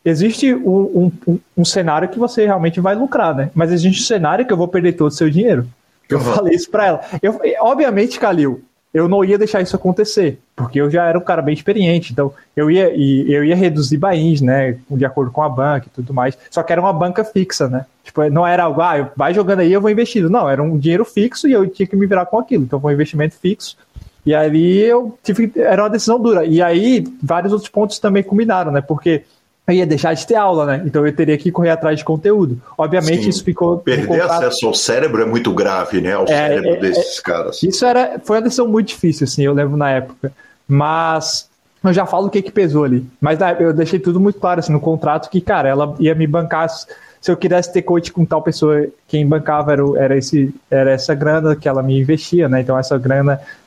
existe um, um, um, cenário que você realmente vai lucrar, né? Mas existe um cenário que eu vou perder todo o seu dinheiro. Eu uhum. falei isso para ela. Eu, obviamente, Calil, eu não ia deixar isso acontecer, porque eu já era um cara bem experiente, então eu ia, eu ia reduzir bains, né, de acordo com a banca e tudo mais, só que era uma banca fixa, né, tipo, não era algo, ah, vai jogando aí, eu vou investindo, não, era um dinheiro fixo e eu tinha que me virar com aquilo, então foi um investimento fixo, e aí eu tive, era uma decisão dura, e aí vários outros pontos também combinaram, né, porque eu ia deixar de ter aula, né? Então eu teria que correr atrás de conteúdo. Obviamente Sim. isso ficou.
Perder acesso ao cérebro é muito grave, né? Ao é, cérebro é, desses é, caras.
Isso era, foi uma decisão muito difícil, assim, eu lembro na época. Mas eu já falo o que que pesou ali. Mas eu deixei tudo muito claro, assim, no contrato que, cara, ela ia me bancar. Se eu quisesse ter coach com tal pessoa, quem bancava era, era, esse, era essa grana que ela me investia, né? Então essa grana é,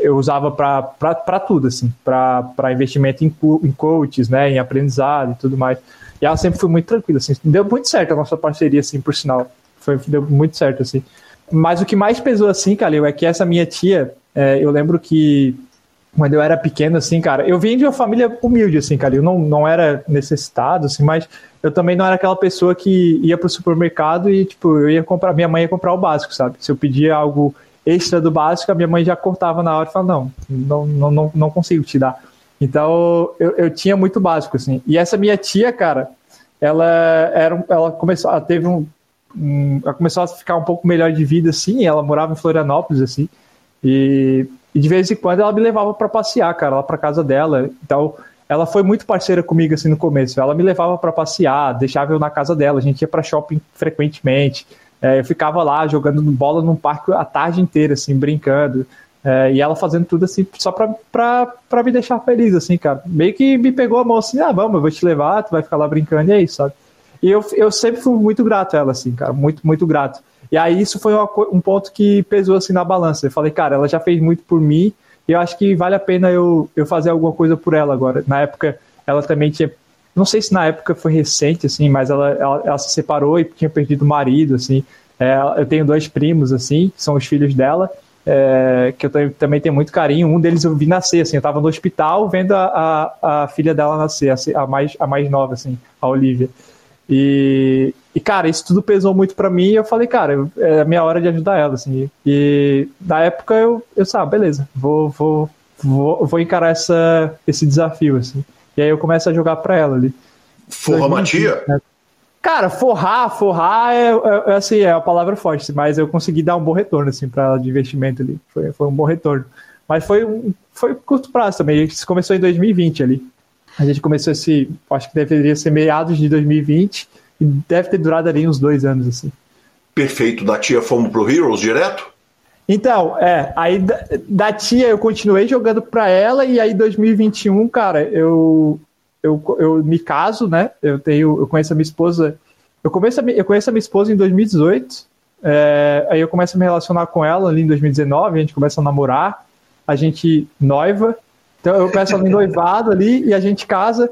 eu usava para tudo, assim, para investimento em, em coaches, né, em aprendizado e tudo mais. E ela sempre foi muito tranquila, assim, deu muito certo a nossa parceria, assim, por sinal, foi, deu muito certo, assim. Mas o que mais pesou, assim, Calil, é que essa minha tia, é, eu lembro que quando eu era pequeno, assim, cara, eu vim de uma família humilde, assim, cara, eu não, não era necessitado, assim, mas eu também não era aquela pessoa que ia pro supermercado e, tipo, eu ia comprar, minha mãe ia comprar o básico, sabe? Se eu pedia algo extra do básico, a minha mãe já cortava na hora e falava, não, não, não, não, consigo te dar. Então, eu, eu tinha muito básico, assim. E essa minha tia, cara, ela era ela começou, ela teve um, um, ela começou a ficar um pouco melhor de vida, assim, ela morava em Florianópolis, assim, e, e de vez em quando ela me levava para passear, cara, lá para casa dela. Então, ela foi muito parceira comigo, assim, no começo. Ela me levava para passear, deixava eu na casa dela, a gente ia para shopping frequentemente. É, eu ficava lá jogando bola num parque a tarde inteira, assim, brincando. É, e ela fazendo tudo assim, só pra, pra, pra me deixar feliz, assim, cara. Meio que me pegou a mão assim, ah, vamos, eu vou te levar, tu vai ficar lá brincando, e é isso, sabe? E eu, eu sempre fui muito grato a ela, assim, cara, muito, muito grato. E aí isso foi uma, um ponto que pesou, assim, na balança. Eu falei, cara, ela já fez muito por mim, e eu acho que vale a pena eu, eu fazer alguma coisa por ela agora. Na época, ela também tinha não sei se na época foi recente, assim, mas ela, ela, ela se separou e tinha perdido o marido, assim. É, eu tenho dois primos, assim, que são os filhos dela, é, que eu também tenho muito carinho. Um deles eu vi nascer, assim, eu estava no hospital vendo a, a, a, filha dela nascer, a, mais, a mais nova, assim, a Olivia. E, e cara, isso tudo pesou muito para mim e eu falei, cara, é a minha hora de ajudar ela, assim. E na época eu, eu sabe, ah, beleza, vou, vou, vou, vou encarar essa, esse desafio, assim. E aí eu começo a jogar para ela ali.
Formatia? Né?
Cara, forrar, forrar é, é, é, assim, é a palavra forte, mas eu consegui dar um bom retorno, assim, para ela de investimento ali. Foi, foi um bom retorno. Mas foi um foi curto prazo também. A gente começou em 2020 ali. A gente começou esse, acho que deveria ser meados de 2020 e deve ter durado ali uns dois anos, assim.
Perfeito. Da tia fomos pro Heroes direto?
Então, é, aí da, da tia eu continuei jogando pra ela e aí 2021, cara, eu eu, eu me caso, né? Eu tenho, eu conheço a minha esposa. Eu, começo a, eu conheço a minha esposa em 2018. É, aí eu começo a me relacionar com ela ali em 2019. A gente começa a namorar. A gente noiva. Então eu começo ali noivado ali e a gente casa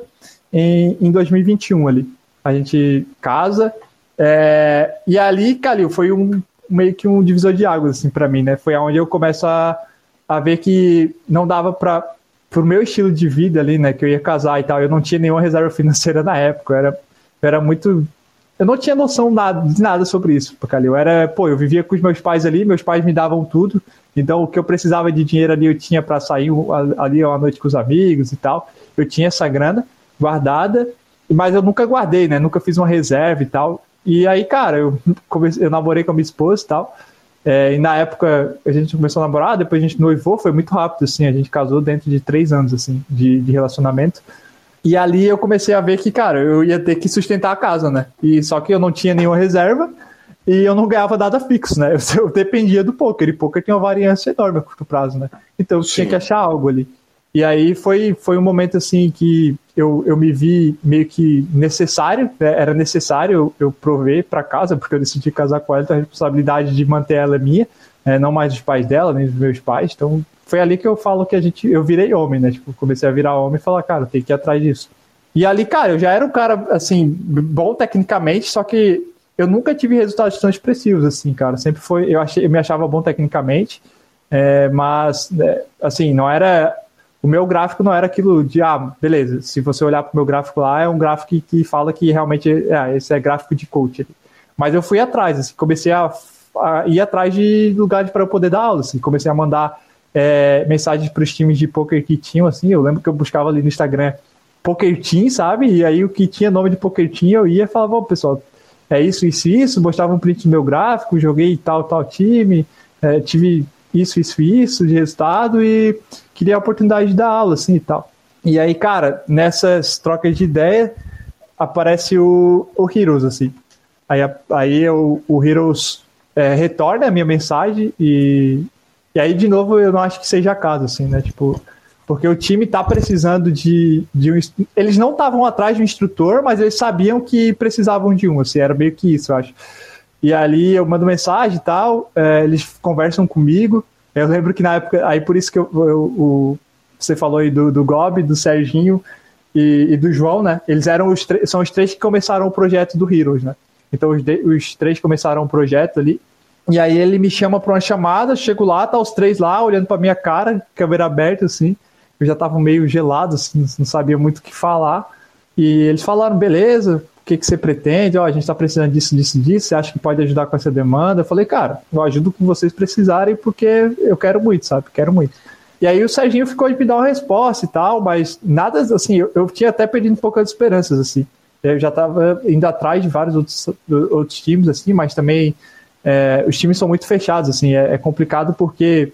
em, em 2021 ali. A gente casa. É, e ali, Calil, foi um meio que um divisor de águas assim para mim, né? Foi onde eu começo a, a ver que não dava para pro meu estilo de vida ali, né, que eu ia casar e tal, eu não tinha nenhuma reserva financeira na época, eu era, eu era muito... Eu não tinha noção nada, de nada sobre isso, porque ali eu era, pô, eu vivia com os meus pais ali, meus pais me davam tudo, então o que eu precisava de dinheiro ali eu tinha para sair ali uma noite com os amigos e tal, eu tinha essa grana guardada, mas eu nunca guardei, né, nunca fiz uma reserva e tal, e aí, cara, eu, comecei, eu namorei com a minha esposa e tal, é, e na época a gente começou a namorar, depois a gente noivou, foi muito rápido, assim, a gente casou dentro de três anos, assim, de, de relacionamento. E ali eu comecei a ver que, cara, eu ia ter que sustentar a casa, né? E só que eu não tinha nenhuma reserva e eu não ganhava nada fixo, né? Eu, eu dependia do poker, e poker tinha uma variância enorme a curto prazo, né? Então eu Sim. tinha que achar algo ali. E aí foi, foi um momento assim que eu, eu me vi meio que necessário, né? era necessário eu, eu prover para casa, porque eu decidi casar com ela, então a responsabilidade de manter ela é minha, é, não mais dos pais dela, nem dos meus pais. Então foi ali que eu falo que a gente, eu virei homem, né? Tipo, comecei a virar homem e falar, cara, tem que ir atrás disso. E ali, cara, eu já era um cara, assim, bom tecnicamente, só que eu nunca tive resultados tão expressivos, assim, cara. Sempre foi, eu, achei, eu me achava bom tecnicamente, é, mas, é, assim, não era o meu gráfico não era aquilo de, ah, beleza, se você olhar para o meu gráfico lá, é um gráfico que, fala que realmente, é, esse é gráfico de coach. Mas eu fui atrás, assim, comecei a, a ir atrás de lugares para eu poder dar aula, assim, comecei a mandar é, mensagens para os times de poker que tinham, assim, eu lembro que eu buscava ali no Instagram Poker Team, sabe? E aí o que tinha nome de Poker Team, eu ia e falava, pessoal, é isso, isso, isso, mostrava um print do meu gráfico, joguei tal, tal time, é, tive isso, isso, isso de resultado e queria a oportunidade de dar aula, assim e tal. E aí, cara, nessas trocas de ideia, aparece o, o Heroes, assim. Aí, aí o, o Heroes é, retorna a minha mensagem e, e aí, de novo, eu não acho que seja caso, assim, né? Tipo, porque o time tá precisando de, de um. Eles não estavam atrás de um instrutor, mas eles sabiam que precisavam de um, assim, era meio que isso, eu acho. E ali eu mando mensagem e tal, é, eles conversam comigo. Eu lembro que na época, aí por isso que eu, eu o, você falou aí do, do Gob, do Serginho e, e, do João, né? Eles eram os são os três que começaram o projeto do Heroes, né? Então os, os três começaram o projeto ali. E aí ele me chama para uma chamada, chego lá, tá os três lá olhando para minha cara, câmera aberta assim. Eu já tava meio gelado, assim, não sabia muito o que falar. E eles falaram, beleza, que, que você pretende? Ó, a gente está precisando disso, disso, disso. Você acha que pode ajudar com essa demanda? Eu falei, cara, eu ajudo com vocês precisarem porque eu quero muito, sabe? Quero muito. E aí o Serginho ficou de me dar uma resposta e tal, mas nada assim, eu, eu tinha até perdido um pouco as esperanças, assim. Eu já estava indo atrás de vários outros, outros times, assim, mas também é, os times são muito fechados, assim, é, é complicado porque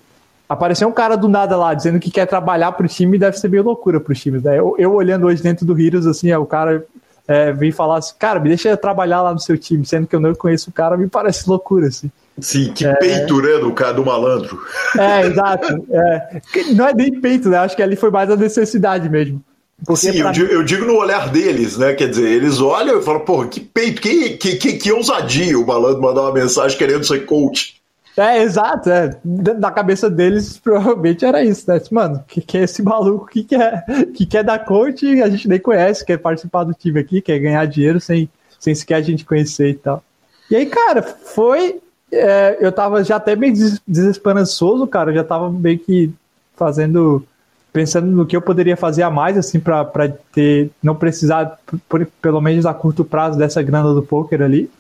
aparecer um cara do nada lá dizendo que quer trabalhar para o time deve ser meio loucura para os times. Né? Eu, eu, olhando hoje dentro do Heroes, assim, é, o cara é, vir falar assim, cara, me deixa trabalhar lá no seu time, sendo que eu não conheço o cara, me parece loucura, assim.
Sim, que é... peito, né, do cara do malandro.
É, exato. É. Não é nem peito, né? Acho que ali foi mais a necessidade mesmo.
Porque Sim, eu digo, eu digo, no olhar deles, né? Quer dizer, eles olham e falam, porra, que peito, que, que, que, que ousadia o malandro mandar uma mensagem querendo ser coach.
É, exato. É. Na cabeça deles, provavelmente era isso, né? Mano, que, que é esse maluco que quer, que quer dar coach a gente nem conhece, quer participar do time aqui, quer ganhar dinheiro sem, sem sequer a gente conhecer e tal. E aí, cara, foi. É, eu tava já até meio desesperançoso, cara. Eu já tava meio que fazendo. Pensando no que eu poderia fazer a mais, assim, pra ter. Não precisar, por, pelo menos a curto prazo, dessa grana do poker ali.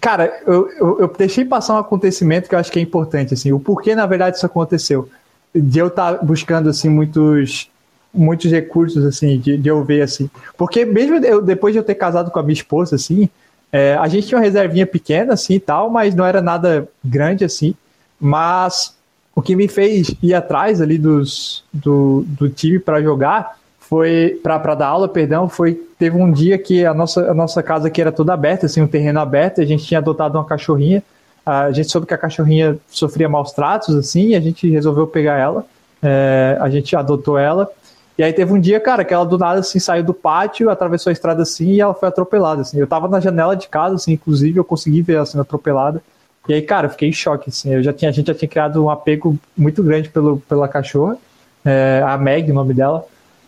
Cara, eu, eu, eu, deixei passar um acontecimento que eu acho que é importante, assim, o porquê, na verdade, isso aconteceu. De eu estar tá buscando, assim, muitos, muitos recursos, assim, de, de eu ver, assim. Porque mesmo eu, depois de eu ter casado com a minha esposa, assim, É, a gente tinha uma reservinha pequena, assim e tal, mas não era nada grande assim. Mas o que me fez ir atrás ali dos, do, do time para jogar foi para dar aula, perdão, foi teve um dia que a nossa, a nossa casa aqui era toda aberta, assim, um terreno aberto, a gente tinha adotado uma cachorrinha, a gente soube que a cachorrinha sofria maus tratos, assim, e a gente resolveu pegar ela, é, a gente adotou ela, e aí teve um dia, cara, que ela do nada, assim, saiu do pátio, atravessou a estrada, assim, e ela foi atropelada, assim, eu tava na janela de casa, assim, inclusive, eu consegui ver ela sendo atropelada, e aí, cara, eu fiquei em choque, assim, eu já tinha, a gente já tinha criado um apego muito grande pelo, pela cachorra, é, a Meg, o nome dela,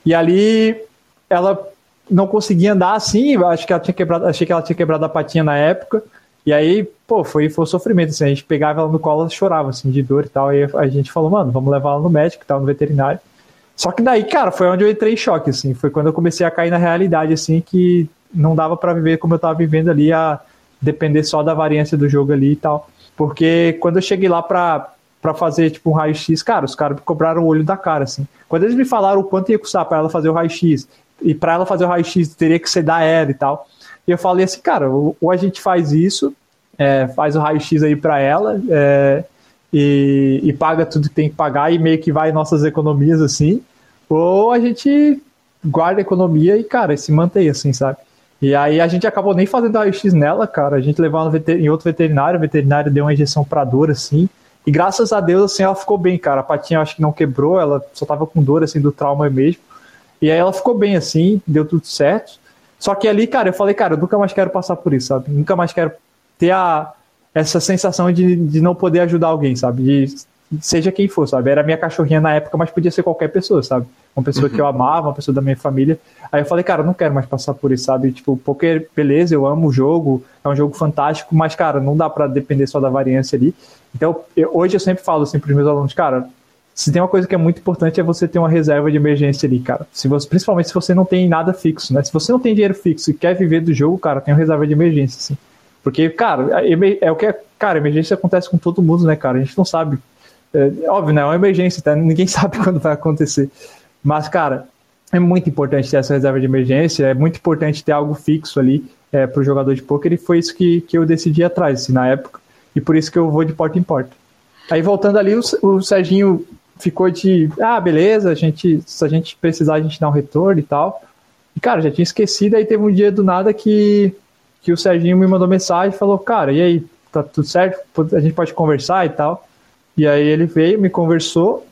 e ali ela não conseguia andar assim, acho que ela tinha quebrado, achei que ela tinha quebrado a patinha na época. E aí, pô, foi, foi um sofrimento, assim, a gente pegava ela no colo, ela chorava, assim, de dor e tal, e a gente falou, mano, vamos levar ela no médico tal, no veterinário. Só que daí, cara, foi onde eu entrei em choque, assim, foi quando eu comecei a cair na realidade, assim, que não dava para viver como eu tava vivendo ali, a depender só da variância do jogo ali e tal. Porque quando eu cheguei lá pra, para fazer tipo um raio-x, cara, os caras cobraram o olho da cara, assim. Quando eles me falaram o quanto ia custar para ela fazer o raio-x, e para ela fazer o raio-x teria que ser da ela e tal, e eu falei assim, cara, ou a gente faz isso, é, faz o raio-x aí para ela, é, e, e, paga tudo que tem que pagar, e meio que vai nossas economias, assim, ou a gente guarda a economia e, cara, se mantém, assim, sabe? E aí a gente acabou nem fazendo raio-x nela, cara, a gente levou em outro veterinário, o veterinário deu uma injeção para dor, assim, e graças a Deus, assim, ela ficou bem, cara. A patinha acho que não quebrou, ela só tava com dor, assim, do trauma mesmo. E aí ela ficou bem, assim, deu tudo certo. Só que ali, cara, eu falei, cara, eu nunca mais quero passar por isso, sabe? Nunca mais quero ter a, essa sensação de, de não poder ajudar alguém, sabe? De, seja quem for, sabe? Era minha cachorrinha na época, mas podia ser qualquer pessoa, sabe? Uma pessoa uhum. que eu amava, uma pessoa da minha família. Aí eu falei, cara, eu não quero mais passar por isso, sabe? Tipo, porque, beleza, eu amo o jogo, é um jogo fantástico, mas, cara, não dá para depender só da variância ali. Então, eu, hoje eu sempre falo assim para os meus alunos, cara, se tem uma coisa que é muito importante é você ter uma reserva de emergência ali, cara. Se você, principalmente se você não tem nada fixo, né? Se você não tem dinheiro fixo e quer viver do jogo, cara, tem uma reserva de emergência, assim. Porque, cara, é o que é, cara, emergência acontece com todo mundo, né, cara? A gente não sabe. É, óbvio, né? É uma emergência, tá? Ninguém sabe quando vai acontecer. Mas, cara, é muito importante ter essa reserva de emergência, é muito importante ter algo fixo ali é, para o jogador de poker, e foi isso que, que eu decidi atrás, assim, na época e por isso que eu vou de porta em porta. Aí voltando ali, o, o Serginho ficou de, ah, beleza, a gente, se a gente precisar, a gente dá um retorno e tal. E, cara, já tinha esquecido, aí teve um dia do nada que, que o Serginho me mandou mensagem e falou, cara, e aí, tá tudo certo? A gente pode conversar e tal. E aí ele veio, me conversou,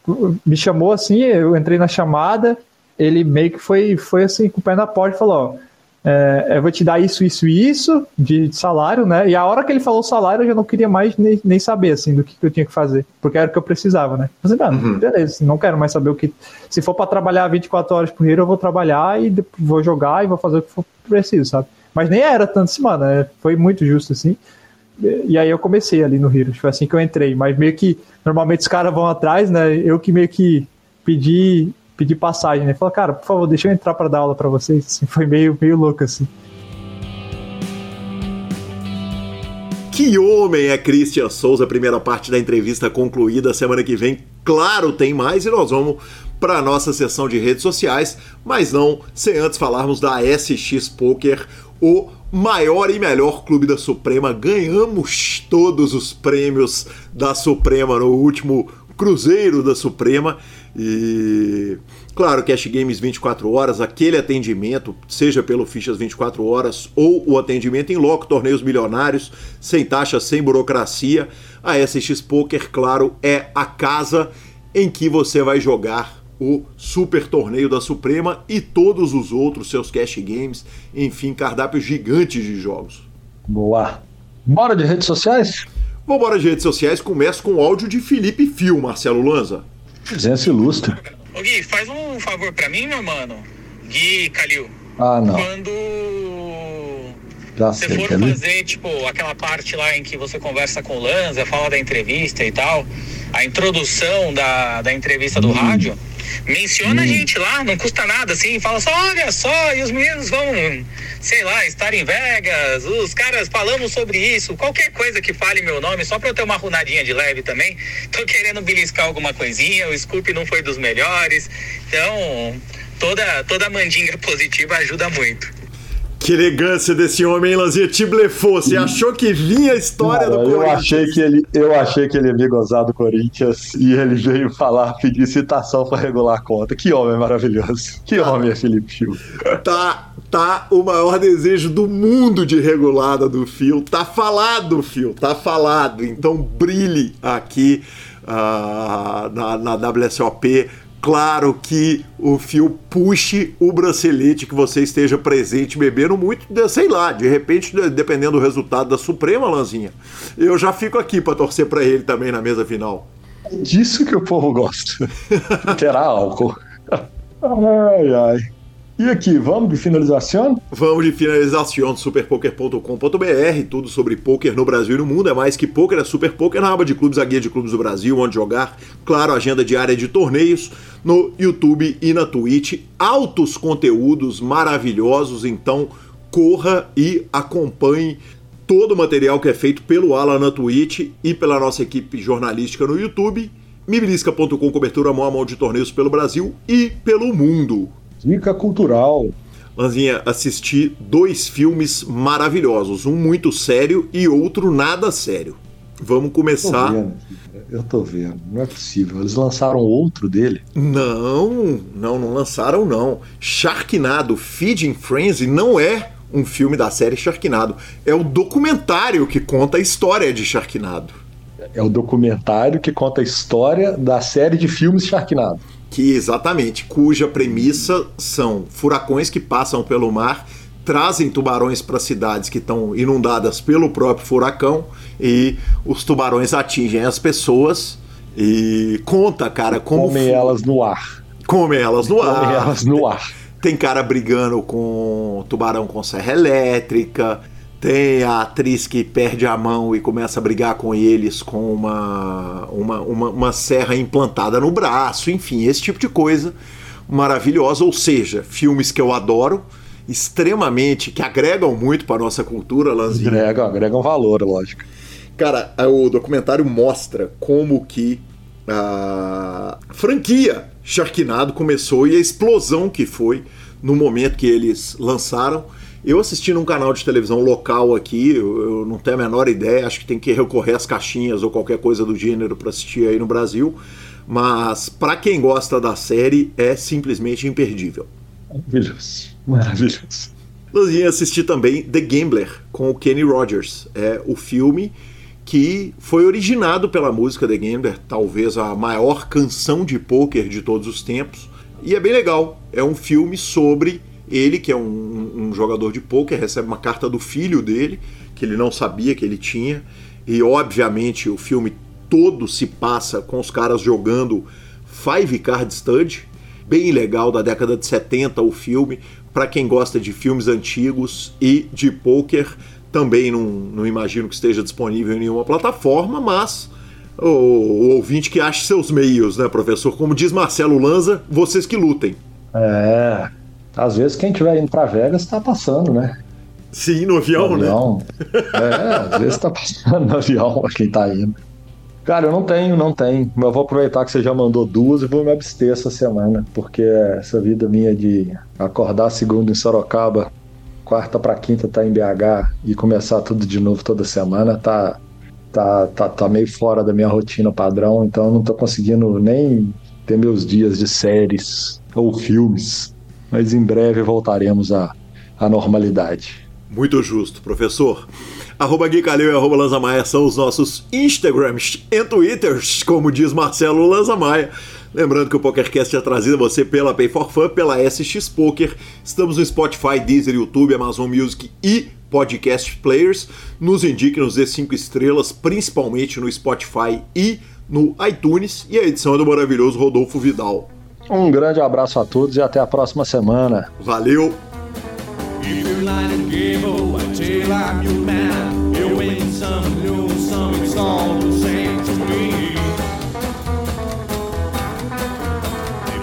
me chamou assim, eu entrei na chamada, ele meio que foi, foi assim, com o pé na porta e falou, ó, é, eu vou te dar isso, isso e isso de, salário, né? E a hora que ele falou salário, eu já não queria mais nem, nem saber, assim, do que, que eu tinha que fazer, porque era o que eu precisava, né? Eu falei, uhum. beleza, assim, não quero mais saber o que... Se for para trabalhar 24 horas por dia, eu vou trabalhar e vou jogar e vou fazer o que for preciso, sabe? Mas nem era tanto semana, né? Foi muito justo, assim. E aí eu comecei ali no Heroes, foi assim que eu entrei. Mas meio que, normalmente os caras vão atrás, né? Eu que meio que pedi pedir passagem, né? Falou, cara, por favor, deixa eu entrar para dar aula para vocês. Assim, foi meio, meio louco, assim.
Que homem é Christian Souza? Primeira parte da entrevista concluída. Semana que vem, claro, tem mais e nós vamos para nossa sessão de redes sociais, mas não sem antes falarmos da SX Poker, o maior e melhor clube da Suprema. Ganhamos todos os prêmios da Suprema no último Cruzeiro da Suprema e claro, Cash Games 24 horas, aquele atendimento, seja pelo Fichas 24 horas ou o atendimento em loco, torneios milionários, sem taxa, sem burocracia. A SX Poker, claro, é a casa em que você vai jogar o Super Torneio da Suprema e todos os outros seus cash games, enfim, cardápio gigante de jogos.
Boa. Bora de redes sociais?
Vamos embora de redes sociais, começa com o áudio de Felipe Fio, Marcelo Lanza.
Presença ilustre.
Ô Gui, faz um favor pra mim, meu mano. Gui, Calil.
Ah, não.
Quando Já você sei, for fazer, tipo, aquela parte lá em que você conversa com o Lanza, fala da entrevista e tal, a introdução da, da entrevista do hum. rádio, menciona hum. a gente lá, não custa nada, assim, fala só, olha só, e os meninos vão sei lá, estar em Vegas, os caras falamos sobre isso, qualquer coisa que fale meu nome, só pra eu ter uma runadinha de leve também. Tô querendo beliscar alguma coisinha, o Scoop não foi dos melhores. Então, toda, toda mandinga positiva ajuda muito.
Que elegância desse homem, hein, Lanzinha? Te blefou. Você achou que vinha a história Cara, do
Corinthians? Eu achei, que ele, eu achei que ele ia me gozar do Corinthians e ele veio falar, pedir citação para regular a conta. Que homem maravilhoso. Que tá. homem é Felipe Fio.
Tá, tá o maior desejo do mundo de regulada do Fio. Tá falado, Fio. Tá falado. Então brilhe aqui uh, na, na WSOP claro que o fio puxe o bracelete que você esteja presente bebendo muito, sei lá, de repente, dependendo do resultado da Suprema, Lanzinha, eu já fico aqui para torcer para ele também na mesa final.
É disso que o povo gosta. Terá álcool. Ai, ai. E aqui, vamos de finalização?
Vamos de finalização do superpoker.com.br, tudo sobre poker no Brasil e no mundo. É mais que poker, é super poker na aba de clubes, a guia de clubes do Brasil, onde jogar. Claro, agenda diária de torneios no YouTube e na Twitch. Altos conteúdos maravilhosos, então corra e acompanhe todo o material que é feito pelo Alan na Twitch e pela nossa equipe jornalística no YouTube. Mibilisca.com, cobertura mão a mão de torneios pelo Brasil e pelo mundo.
Dica cultural.
Lanzinha, assisti dois filmes maravilhosos, um muito sério e outro nada sério. Vamos começar.
Tô eu tô vendo, não é possível. Eles lançaram outro dele?
Não, não, não lançaram não. Sharknado Feeding Frenzy não é um filme da série Sharknado, é o documentário que conta a história de Sharknado.
É o documentário que conta a história da série de filmes Sharknado
que exatamente, cuja premissa são furacões que passam pelo mar, trazem tubarões para cidades que estão inundadas pelo próprio furacão e os tubarões atingem as pessoas e conta, cara, como
comem elas no ar.
Comem elas no ar.
Comem elas no ar.
Tem cara brigando com tubarão com serra elétrica, tem a atriz que perde a mão e começa a brigar com eles com uma, uma, uma, uma serra implantada no braço, enfim, esse tipo de coisa maravilhosa. Ou seja, filmes que eu adoro, extremamente, que agregam muito para nossa cultura, Lanzinho.
Agregam, agregam valor, lógico.
Cara, o documentário mostra como que a franquia Sharknado começou e a explosão que foi no momento que eles lançaram eu assisti num canal de televisão local aqui, eu, eu, não tenho a menor ideia, acho que tem que recorrer às caixinhas ou qualquer coisa do gênero para assistir aí no Brasil, mas para quem gosta da série é simplesmente imperdível.
Maravilhoso, maravilhoso.
Nós assistir também The Gambler com o Kenny Rogers, é o filme que foi originado pela música The Gambler, talvez a maior canção de pôquer de todos os tempos, e é bem legal. É um filme sobre ele, que é um, um jogador de poker, recebe uma carta do filho dele, que ele não sabia que ele tinha, e obviamente o filme todo se passa com os caras jogando Five Card Stud, bem legal da década de 70 o filme, para quem gosta de filmes antigos e de poker, também não, não imagino que esteja disponível em nenhuma plataforma, mas o, o ouvinte que ache seus meios, né, professor? Como diz Marcelo Lanza, vocês que lutem.
É, às vezes quem estiver indo para Vegas está passando, né?
Sim, no avião, no
né? avião. né? É, às vezes está passando no avião para quem está indo. Cara, eu não tenho, não tenho. Mas eu vou aproveitar que você já mandou duas e vou me abster essa semana, porque essa vida minha de acordar segunda em Sorocaba, quarta para quinta tá em BH e começar tudo de novo toda semana tá tá, tá, tá meio fora da minha rotina padrão, então eu não tô conseguindo nem ter meus dias de séries ou filmes mas em breve voltaremos à, à normalidade.
Muito justo, professor. Arroba Gui Calil e arroba Lanza Maia são os nossos Instagrams e Twitters, como diz Marcelo Lanza Maia. Lembrando que o PokerCast é trazido a você pela Pay for Fun, pela SX Poker. Estamos no Spotify, Deezer, YouTube, Amazon Music e Podcast Players. Nos indique, nos dê 5 estrelas, principalmente no Spotify e no iTunes. E a edição é do maravilhoso Rodolfo Vidal.
Um grande abraço a todos e até a próxima semana.
Valeu!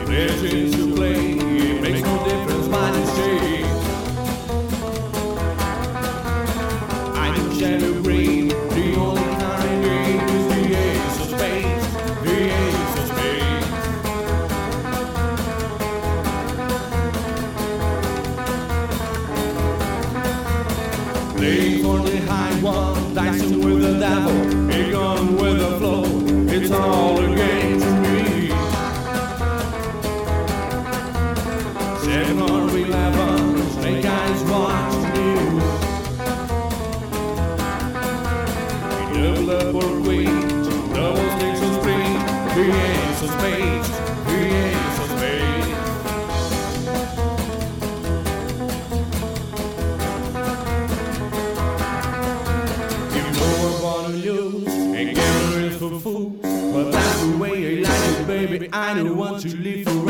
Legends to play. Baby. I don't want to live.